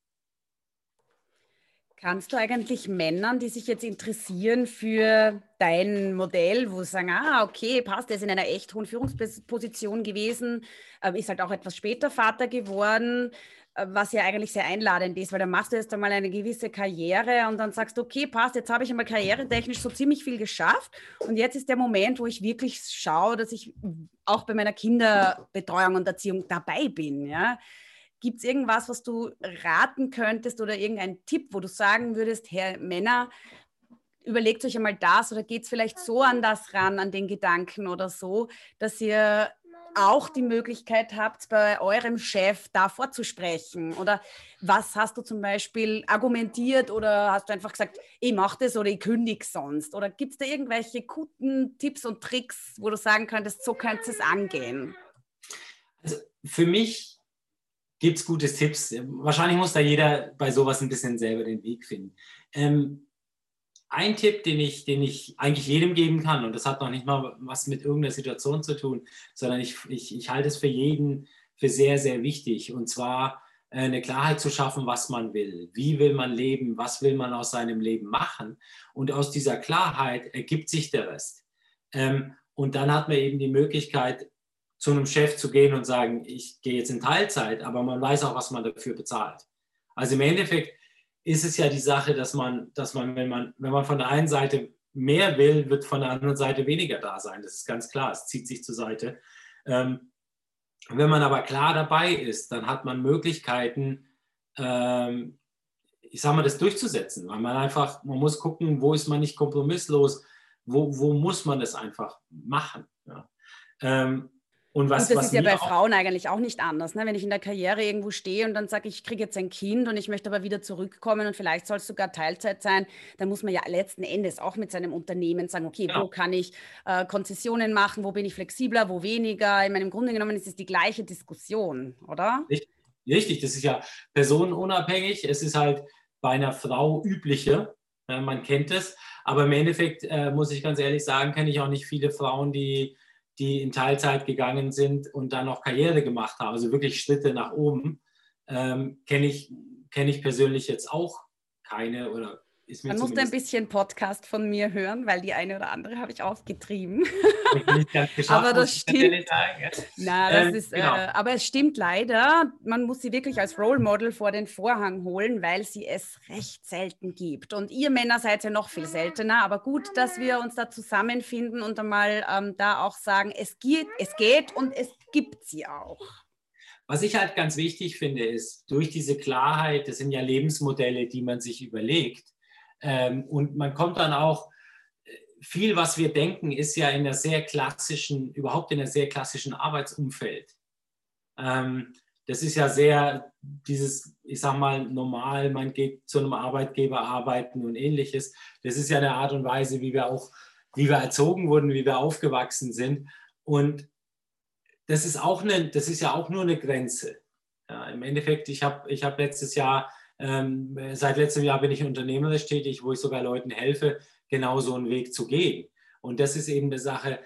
Kannst du eigentlich Männern, die sich jetzt interessieren für dein Modell, wo sie sagen, ah, okay, passt, der ist in einer echt hohen Führungsposition gewesen, ähm, ist halt auch etwas später Vater geworden, äh, was ja eigentlich sehr einladend ist, weil dann machst du jetzt einmal eine gewisse Karriere und dann sagst du, okay, passt, jetzt habe ich einmal karrieretechnisch so ziemlich viel geschafft und jetzt ist der Moment, wo ich wirklich schaue, dass ich auch bei meiner Kinderbetreuung und Erziehung dabei bin, ja. Gibt es irgendwas, was du raten könntest oder irgendein Tipp, wo du sagen würdest, Herr Männer, überlegt euch einmal das oder geht es vielleicht so an das ran, an den Gedanken oder so, dass ihr auch die Möglichkeit habt, bei eurem Chef da vorzusprechen? Oder was hast du zum Beispiel argumentiert oder hast du einfach gesagt, ich mache das oder ich kündige sonst? Oder gibt es da irgendwelche guten Tipps und Tricks, wo du sagen könntest, so könntest es angehen? Also für mich gibt es gute Tipps. Wahrscheinlich muss da jeder bei sowas ein bisschen selber den Weg finden. Ähm, ein Tipp, den ich, den ich eigentlich jedem geben kann, und das hat noch nicht mal was mit irgendeiner Situation zu tun, sondern ich, ich, ich halte es für jeden für sehr, sehr wichtig. Und zwar äh, eine Klarheit zu schaffen, was man will. Wie will man leben? Was will man aus seinem Leben machen? Und aus dieser Klarheit ergibt sich der Rest. Ähm, und dann hat man eben die Möglichkeit, zu einem Chef zu gehen und sagen, ich gehe jetzt in Teilzeit, aber man weiß auch, was man dafür bezahlt. Also im Endeffekt ist es ja die Sache, dass man, dass man, wenn man, wenn man von der einen Seite mehr will, wird von der anderen Seite weniger da sein. Das ist ganz klar. Es zieht sich zur Seite. Ähm, wenn man aber klar dabei ist, dann hat man Möglichkeiten, ähm, ich sage mal, das durchzusetzen, weil man einfach, man muss gucken, wo ist man nicht kompromisslos, wo, wo muss man das einfach machen. Ja. Ähm, und was, und das was ist ja bei Frauen eigentlich auch nicht anders. Ne? Wenn ich in der Karriere irgendwo stehe und dann sage, ich kriege jetzt ein Kind und ich möchte aber wieder zurückkommen und vielleicht soll es sogar Teilzeit sein, dann muss man ja letzten Endes auch mit seinem Unternehmen sagen, okay, genau. wo kann ich äh, Konzessionen machen, wo bin ich flexibler, wo weniger. Ich meine, im Grunde genommen ist es die gleiche Diskussion, oder? Richtig, richtig. das ist ja personenunabhängig. Es ist halt bei einer Frau üblicher, äh, man kennt es. Aber im Endeffekt äh, muss ich ganz ehrlich sagen, kenne ich auch nicht viele Frauen, die die in Teilzeit gegangen sind und dann noch Karriere gemacht haben, also wirklich Schritte nach oben, ähm, kenne ich, kenn ich persönlich jetzt auch keine oder ist Man muss ein bisschen Podcast von mir hören, weil die eine oder andere habe ich aufgetrieben. aber das stimmt. Na, das ähm, ist, genau. äh, aber es stimmt leider. Man muss sie wirklich als Role Model vor den Vorhang holen, weil sie es recht selten gibt. Und ihr Männer seid ja noch viel seltener. Aber gut, dass wir uns da zusammenfinden und einmal ähm, da auch sagen, es geht, es geht und es gibt sie auch. Was ich halt ganz wichtig finde, ist, durch diese Klarheit, das sind ja Lebensmodelle, die man sich überlegt, ähm, und man kommt dann auch, viel, was wir denken, ist ja in einer sehr klassischen, überhaupt in einem sehr klassischen Arbeitsumfeld. Ähm, das ist ja sehr dieses, ich sag mal, normal, man geht zu einem Arbeitgeber arbeiten und ähnliches. Das ist ja eine Art und Weise, wie wir auch, wie wir erzogen wurden, wie wir aufgewachsen sind. Und das ist auch eine, das ist ja auch nur eine Grenze. Ja, Im Endeffekt, ich habe ich hab letztes Jahr ähm, seit letztem Jahr bin ich unternehmerisch tätig, wo ich sogar Leuten helfe, genau so einen Weg zu gehen. Und das ist eben eine Sache,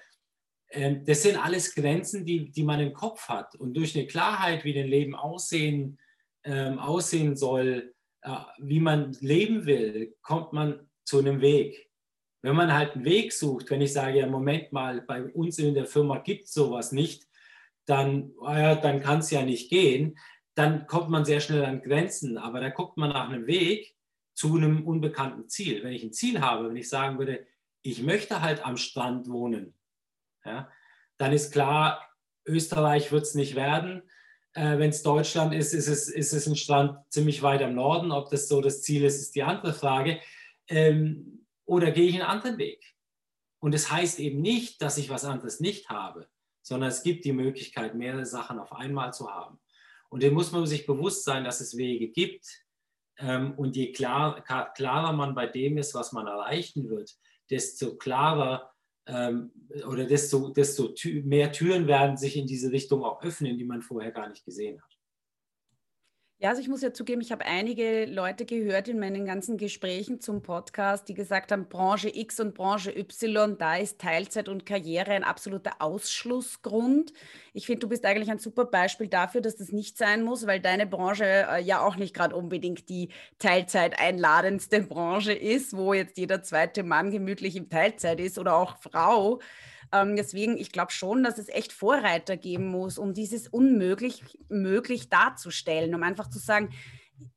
äh, das sind alles Grenzen, die, die man im Kopf hat. Und durch eine Klarheit, wie ein Leben aussehen, ähm, aussehen soll, äh, wie man leben will, kommt man zu einem Weg. Wenn man halt einen Weg sucht, wenn ich sage, ja, Moment mal, bei uns in der Firma gibt es sowas nicht, dann, ja, dann kann es ja nicht gehen dann kommt man sehr schnell an Grenzen. Aber da guckt man nach einem Weg zu einem unbekannten Ziel. Wenn ich ein Ziel habe, wenn ich sagen würde, ich möchte halt am Strand wohnen, ja, dann ist klar, Österreich wird es nicht werden. Äh, wenn es Deutschland ist, ist es, ist es ein Strand ziemlich weit am Norden. Ob das so das Ziel ist, ist die andere Frage. Ähm, oder gehe ich einen anderen Weg? Und es das heißt eben nicht, dass ich was anderes nicht habe, sondern es gibt die Möglichkeit, mehrere Sachen auf einmal zu haben. Und dem muss man sich bewusst sein, dass es Wege gibt. Ähm, und je klar, klarer man bei dem ist, was man erreichen wird, desto klarer ähm, oder desto, desto mehr Türen werden sich in diese Richtung auch öffnen, die man vorher gar nicht gesehen hat. Ja, also ich muss ja zugeben, ich habe einige Leute gehört in meinen ganzen Gesprächen zum Podcast, die gesagt haben, Branche X und Branche Y, da ist Teilzeit und Karriere ein absoluter Ausschlussgrund. Ich finde, du bist eigentlich ein super Beispiel dafür, dass das nicht sein muss, weil deine Branche äh, ja auch nicht gerade unbedingt die Teilzeit einladendste Branche ist, wo jetzt jeder zweite Mann gemütlich im Teilzeit ist oder auch Frau. Ähm, deswegen, ich glaube schon, dass es echt Vorreiter geben muss, um dieses unmöglich möglich darzustellen, um einfach zu sagen,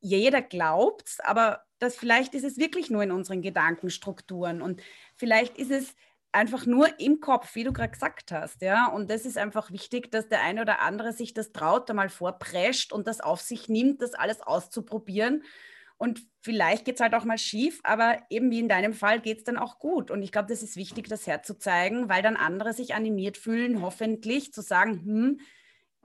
jeder glaubt aber das vielleicht ist es wirklich nur in unseren Gedankenstrukturen und vielleicht ist es einfach nur im Kopf, wie du gerade gesagt hast, ja. Und das ist einfach wichtig, dass der eine oder andere sich das traut, da mal vorprescht und das auf sich nimmt, das alles auszuprobieren und vielleicht geht es halt auch mal schief, aber eben wie in deinem Fall geht es dann auch gut. Und ich glaube, das ist wichtig, das herzuzeigen, weil dann andere sich animiert fühlen, hoffentlich zu sagen, hm,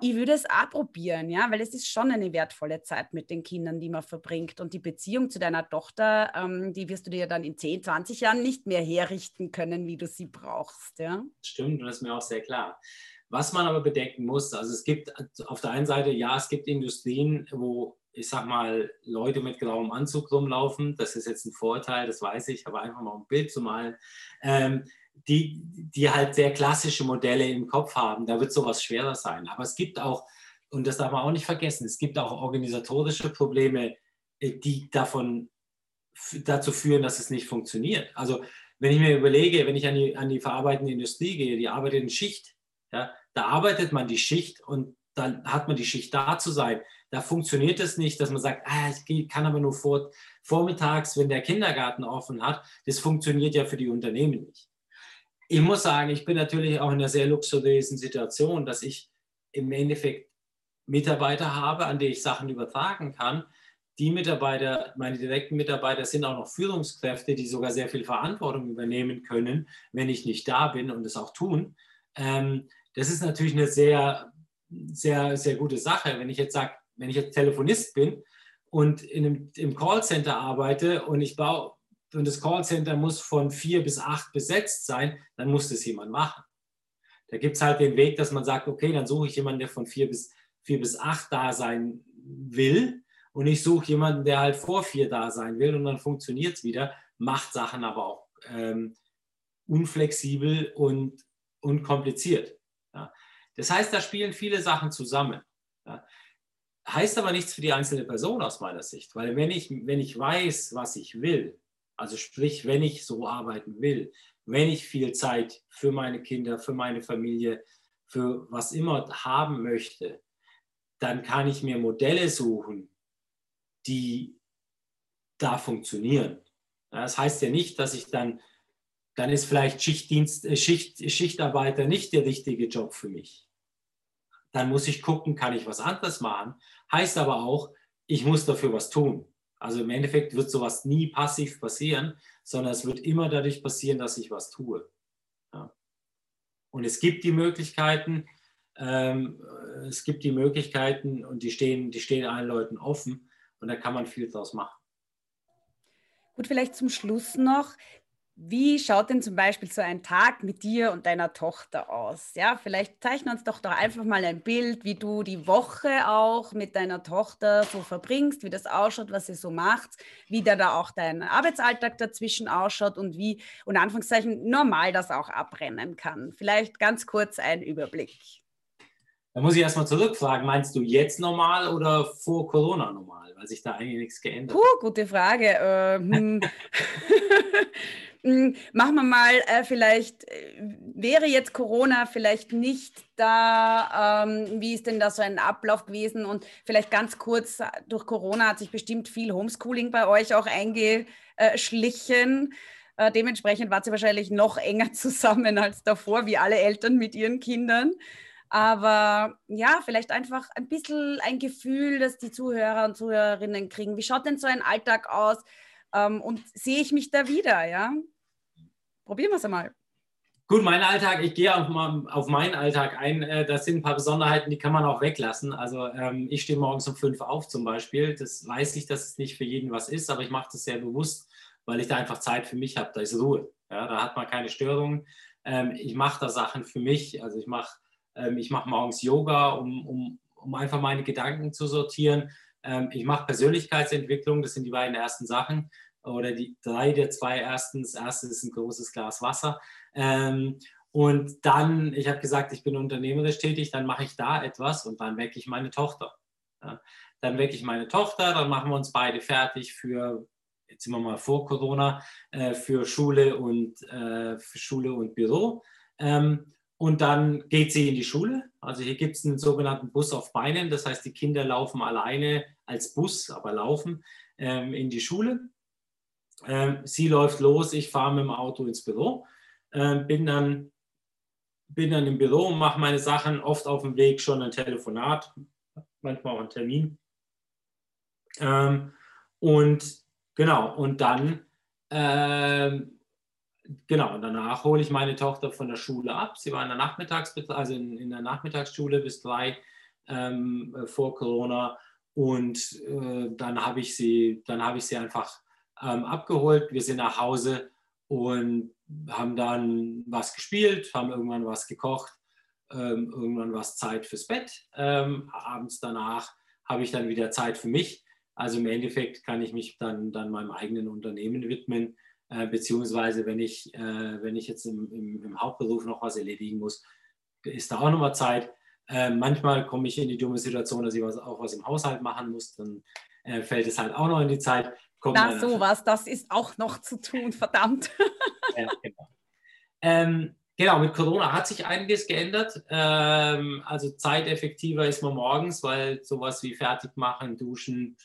ich würde es auch probieren, ja, weil es ist schon eine wertvolle Zeit mit den Kindern, die man verbringt. Und die Beziehung zu deiner Tochter, ähm, die wirst du dir dann in 10, 20 Jahren nicht mehr herrichten können, wie du sie brauchst, ja. Stimmt, und das ist mir auch sehr klar. Was man aber bedenken muss, also es gibt auf der einen Seite, ja, es gibt Industrien, wo ich sag mal, Leute mit grauem Anzug rumlaufen. Das ist jetzt ein Vorteil, das weiß ich, aber einfach mal ein Bild zu malen. Ähm, die, die halt sehr klassische Modelle im Kopf haben. Da wird sowas schwerer sein. Aber es gibt auch, und das darf man auch nicht vergessen, es gibt auch organisatorische Probleme, äh, die davon dazu führen, dass es nicht funktioniert. Also wenn ich mir überlege, wenn ich an die, an die verarbeitende Industrie gehe, die arbeitet in Schicht, ja, Da arbeitet man die Schicht und dann hat man die Schicht da zu sein. Da funktioniert es nicht, dass man sagt, ah, ich kann aber nur vor, vormittags, wenn der Kindergarten offen hat. Das funktioniert ja für die Unternehmen nicht. Ich muss sagen, ich bin natürlich auch in einer sehr luxuriösen Situation, dass ich im Endeffekt Mitarbeiter habe, an die ich Sachen übertragen kann. Die Mitarbeiter, meine direkten Mitarbeiter sind auch noch Führungskräfte, die sogar sehr viel Verantwortung übernehmen können, wenn ich nicht da bin und es auch tun. Ähm, das ist natürlich eine sehr, sehr, sehr gute Sache. Wenn ich jetzt sage, wenn ich jetzt Telefonist bin und in einem, im Callcenter arbeite und ich baue und das Callcenter muss von vier bis acht besetzt sein, dann muss das jemand machen. Da gibt es halt den Weg, dass man sagt, okay, dann suche ich jemanden, der von vier bis, vier bis acht da sein will und ich suche jemanden, der halt vor vier da sein will und dann funktioniert es wieder, macht Sachen aber auch ähm, unflexibel und unkompliziert. Ja. Das heißt, da spielen viele Sachen zusammen. Heißt aber nichts für die einzelne Person aus meiner Sicht, weil wenn ich, wenn ich weiß, was ich will, also sprich, wenn ich so arbeiten will, wenn ich viel Zeit für meine Kinder, für meine Familie, für was immer haben möchte, dann kann ich mir Modelle suchen, die da funktionieren. Das heißt ja nicht, dass ich dann, dann ist vielleicht Schichtdienst, äh, Schicht, Schichtarbeiter nicht der richtige Job für mich. Dann muss ich gucken, kann ich was anderes machen. Heißt aber auch, ich muss dafür was tun. Also im Endeffekt wird sowas nie passiv passieren, sondern es wird immer dadurch passieren, dass ich was tue. Ja. Und es gibt die Möglichkeiten, ähm, es gibt die Möglichkeiten und die stehen, die stehen allen Leuten offen und da kann man viel draus machen. Gut, vielleicht zum Schluss noch. Wie schaut denn zum Beispiel so ein Tag mit dir und deiner Tochter aus? Ja, vielleicht zeichne uns doch, doch einfach mal ein Bild, wie du die Woche auch mit deiner Tochter so verbringst, wie das ausschaut, was ihr so macht, wie da, da auch dein Arbeitsalltag dazwischen ausschaut und wie, unter Anführungszeichen, normal das auch abrennen kann. Vielleicht ganz kurz ein Überblick. Da muss ich erstmal zurückfragen, meinst du jetzt normal oder vor Corona normal? Weil sich da eigentlich nichts geändert hat. Puh, gute Frage. Äh, hm. Hm, machen wir mal, äh, vielleicht äh, wäre jetzt Corona vielleicht nicht da. Ähm, wie ist denn da so ein Ablauf gewesen? Und vielleicht ganz kurz, durch Corona hat sich bestimmt viel Homeschooling bei euch auch eingeschlichen. Äh, dementsprechend wart ihr wahrscheinlich noch enger zusammen als davor, wie alle Eltern mit ihren Kindern. Aber ja, vielleicht einfach ein bisschen ein Gefühl, dass die Zuhörer und Zuhörerinnen kriegen. Wie schaut denn so ein Alltag aus? Ähm, und sehe ich mich da wieder, ja? Probieren wir es einmal. Gut, mein Alltag, ich gehe auf, auf meinen Alltag ein. Äh, das sind ein paar Besonderheiten, die kann man auch weglassen. Also ähm, ich stehe morgens um fünf auf zum Beispiel. Das weiß ich, dass es nicht für jeden was ist, aber ich mache das sehr bewusst, weil ich da einfach Zeit für mich habe. Da ist Ruhe. Ja, da hat man keine Störungen. Ähm, ich mache da Sachen für mich. Also ich mache ähm, mach morgens Yoga, um, um, um einfach meine Gedanken zu sortieren. Ähm, ich mache Persönlichkeitsentwicklung. Das sind die beiden ersten Sachen oder die drei der zwei ersten. Das erste ist ein großes Glas Wasser. Ähm, und dann, ich habe gesagt, ich bin unternehmerisch tätig, dann mache ich da etwas und dann wecke ich meine Tochter. Ja. Dann wecke ich meine Tochter, dann machen wir uns beide fertig für, jetzt sind wir mal vor Corona, äh, für Schule und, äh, für Schule und Büro. Ähm, und dann geht sie in die Schule. Also hier gibt es einen sogenannten Bus auf Beinen. Das heißt, die Kinder laufen alleine als Bus, aber laufen ähm, in die Schule. Ähm, sie läuft los, ich fahre mit dem Auto ins Büro, ähm, bin, dann, bin dann im Büro und mache meine Sachen, oft auf dem Weg schon ein Telefonat, manchmal auch ein Termin. Ähm, und genau, und dann, genau, und danach hole ich meine Tochter von der Schule ab. Sie war in der Nachmittags, also in, in der Nachmittagsschule bis drei vor Corona. Und äh, dann habe ich sie, dann habe ich sie einfach ähm, abgeholt. Wir sind nach Hause und haben dann was gespielt, haben irgendwann was gekocht, ähm, irgendwann was Zeit fürs Bett. Ähm, abends danach habe ich dann wieder Zeit für mich. Also im Endeffekt kann ich mich dann, dann meinem eigenen Unternehmen widmen, äh, beziehungsweise wenn ich, äh, wenn ich jetzt im, im, im, Hauptberuf noch was erledigen muss, ist da auch nochmal Zeit. Äh, manchmal komme ich in die dumme Situation, dass ich was, auch was im Haushalt machen muss, dann äh, fällt es halt auch noch in die Zeit. Kommt Na, sowas, das ist auch noch zu tun, verdammt. ja, genau. ähm, Genau, mit Corona hat sich einiges geändert. Ähm, also zeiteffektiver ist man morgens, weil sowas wie fertig machen, duschen,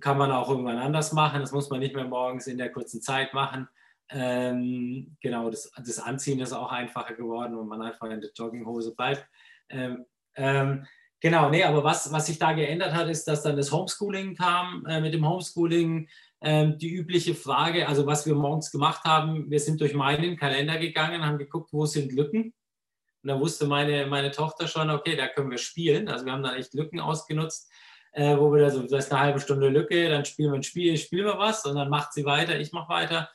kann man auch irgendwann anders machen. Das muss man nicht mehr morgens in der kurzen Zeit machen. Ähm, genau, das, das, Anziehen ist auch einfacher geworden, wenn man einfach in der Jogginghose bleibt. Ähm, ähm, genau, nee, aber was, was sich da geändert hat, ist, dass dann das Homeschooling kam. Äh, mit dem Homeschooling ähm, die übliche Frage, also was wir morgens gemacht haben, wir sind durch meinen Kalender gegangen, haben geguckt, wo sind Lücken. Und da wusste meine, meine Tochter schon, okay, da können wir spielen. Also wir haben dann echt Lücken ausgenutzt, äh, wo wir da so, das ist eine halbe Stunde Lücke, dann spielen wir ein Spiel, spielen wir was und dann macht sie weiter, ich mache weiter.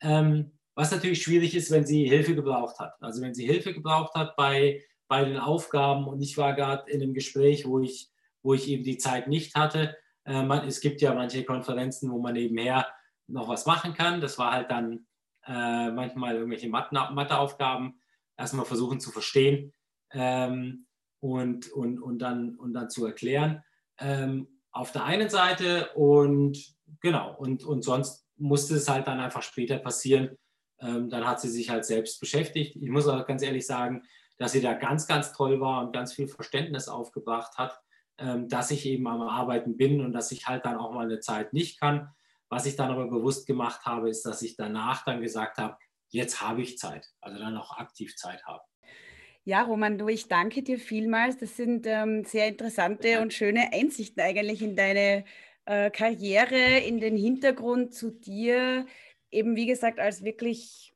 Ähm, was natürlich schwierig ist, wenn sie Hilfe gebraucht hat. Also wenn sie Hilfe gebraucht hat bei, bei den Aufgaben und ich war gerade in einem Gespräch, wo ich, wo ich eben die Zeit nicht hatte, äh, man, es gibt ja manche Konferenzen, wo man nebenher noch was machen kann. Das war halt dann äh, manchmal irgendwelche Matheaufgaben. Erstmal versuchen zu verstehen ähm, und, und, und, dann, und dann zu erklären. Ähm, auf der einen Seite und genau, und, und sonst musste es halt dann einfach später passieren. Ähm, dann hat sie sich halt selbst beschäftigt. Ich muss auch ganz ehrlich sagen, dass sie da ganz, ganz toll war und ganz viel Verständnis aufgebracht hat ähm, dass ich eben am Arbeiten bin und dass ich halt dann auch mal eine Zeit nicht kann. Was ich dann aber bewusst gemacht habe, ist, dass ich danach dann gesagt habe, jetzt habe ich Zeit, also dann auch aktiv Zeit habe. Ja, Roman, du, ich danke dir vielmals. Das sind ähm, sehr interessante und schöne Einsichten eigentlich in deine äh, Karriere, in den Hintergrund zu dir. Eben, wie gesagt, als wirklich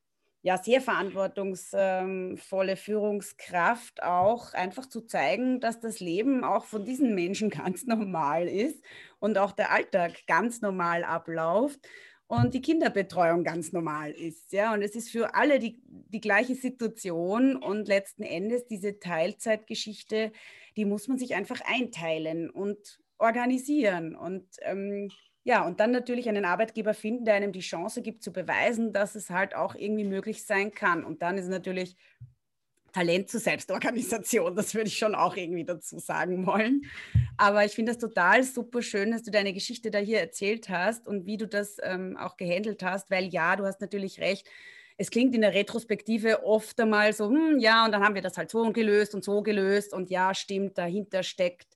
ja, sehr verantwortungsvolle Führungskraft auch einfach zu zeigen, dass das Leben auch von diesen Menschen ganz normal ist und auch der Alltag ganz normal abläuft und die Kinderbetreuung ganz normal ist. Ja? Und es ist für alle die, die gleiche Situation und letzten Endes diese Teilzeitgeschichte, die muss man sich einfach einteilen und organisieren. Und ähm, ja, und dann natürlich einen Arbeitgeber finden, der einem die Chance gibt zu beweisen, dass es halt auch irgendwie möglich sein kann. Und dann ist natürlich Talent zur Selbstorganisation, das würde ich schon auch irgendwie dazu sagen wollen. Aber ich finde das total super schön, dass du deine Geschichte da hier erzählt hast und wie du das ähm, auch gehandelt hast, weil ja, du hast natürlich recht. Es klingt in der Retrospektive oft einmal so, hm, ja, und dann haben wir das halt so gelöst und so gelöst und ja, stimmt, dahinter steckt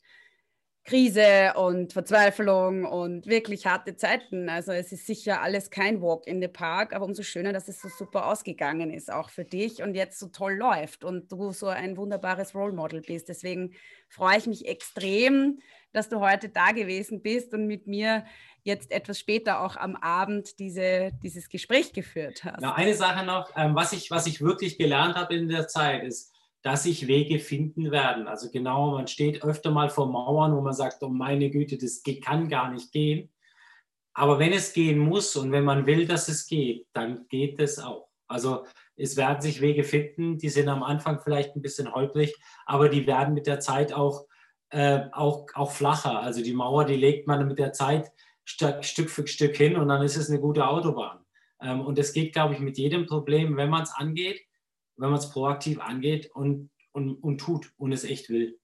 Krise und Verzweiflung und wirklich harte Zeiten. Also es ist sicher alles kein Walk in the Park, aber umso schöner, dass es so super ausgegangen ist, auch für dich und jetzt so toll läuft und du so ein wunderbares Role Model bist. Deswegen freue ich mich extrem, dass du heute da gewesen bist und mit mir jetzt etwas später auch am Abend diese, dieses Gespräch geführt hast. Na, eine Sache noch, ähm, was, ich, was ich wirklich gelernt habe in der Zeit ist, dass sich Wege finden werden. Also genau, man steht öfter mal vor Mauern, wo man sagt, oh meine Güte, das kann gar nicht gehen. Aber wenn es gehen muss und wenn man will, dass es geht, dann geht es auch. Also es werden sich Wege finden, die sind am Anfang vielleicht ein bisschen holprig, aber die werden mit der Zeit auch, äh, auch, auch flacher. Also die Mauer, die legt man mit der Zeit Stück für Stück hin und dann ist es eine gute Autobahn. Ähm, und es geht, glaube ich, mit jedem Problem, wenn man es angeht, wenn man es proaktiv angeht und, und, und tut und es echt will.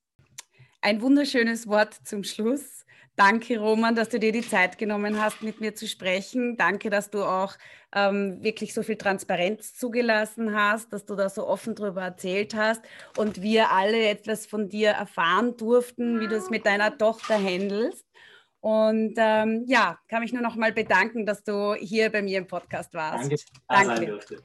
Ein wunderschönes Wort zum Schluss. Danke, Roman, dass du dir die Zeit genommen hast, mit mir zu sprechen. Danke, dass du auch ähm, wirklich so viel Transparenz zugelassen hast, dass du da so offen darüber erzählt hast und wir alle etwas von dir erfahren durften, wie du es mit deiner Tochter handelst. Und ähm, ja, kann mich nur noch mal bedanken, dass du hier bei mir im Podcast warst. Danke, dass ich da sein durfte.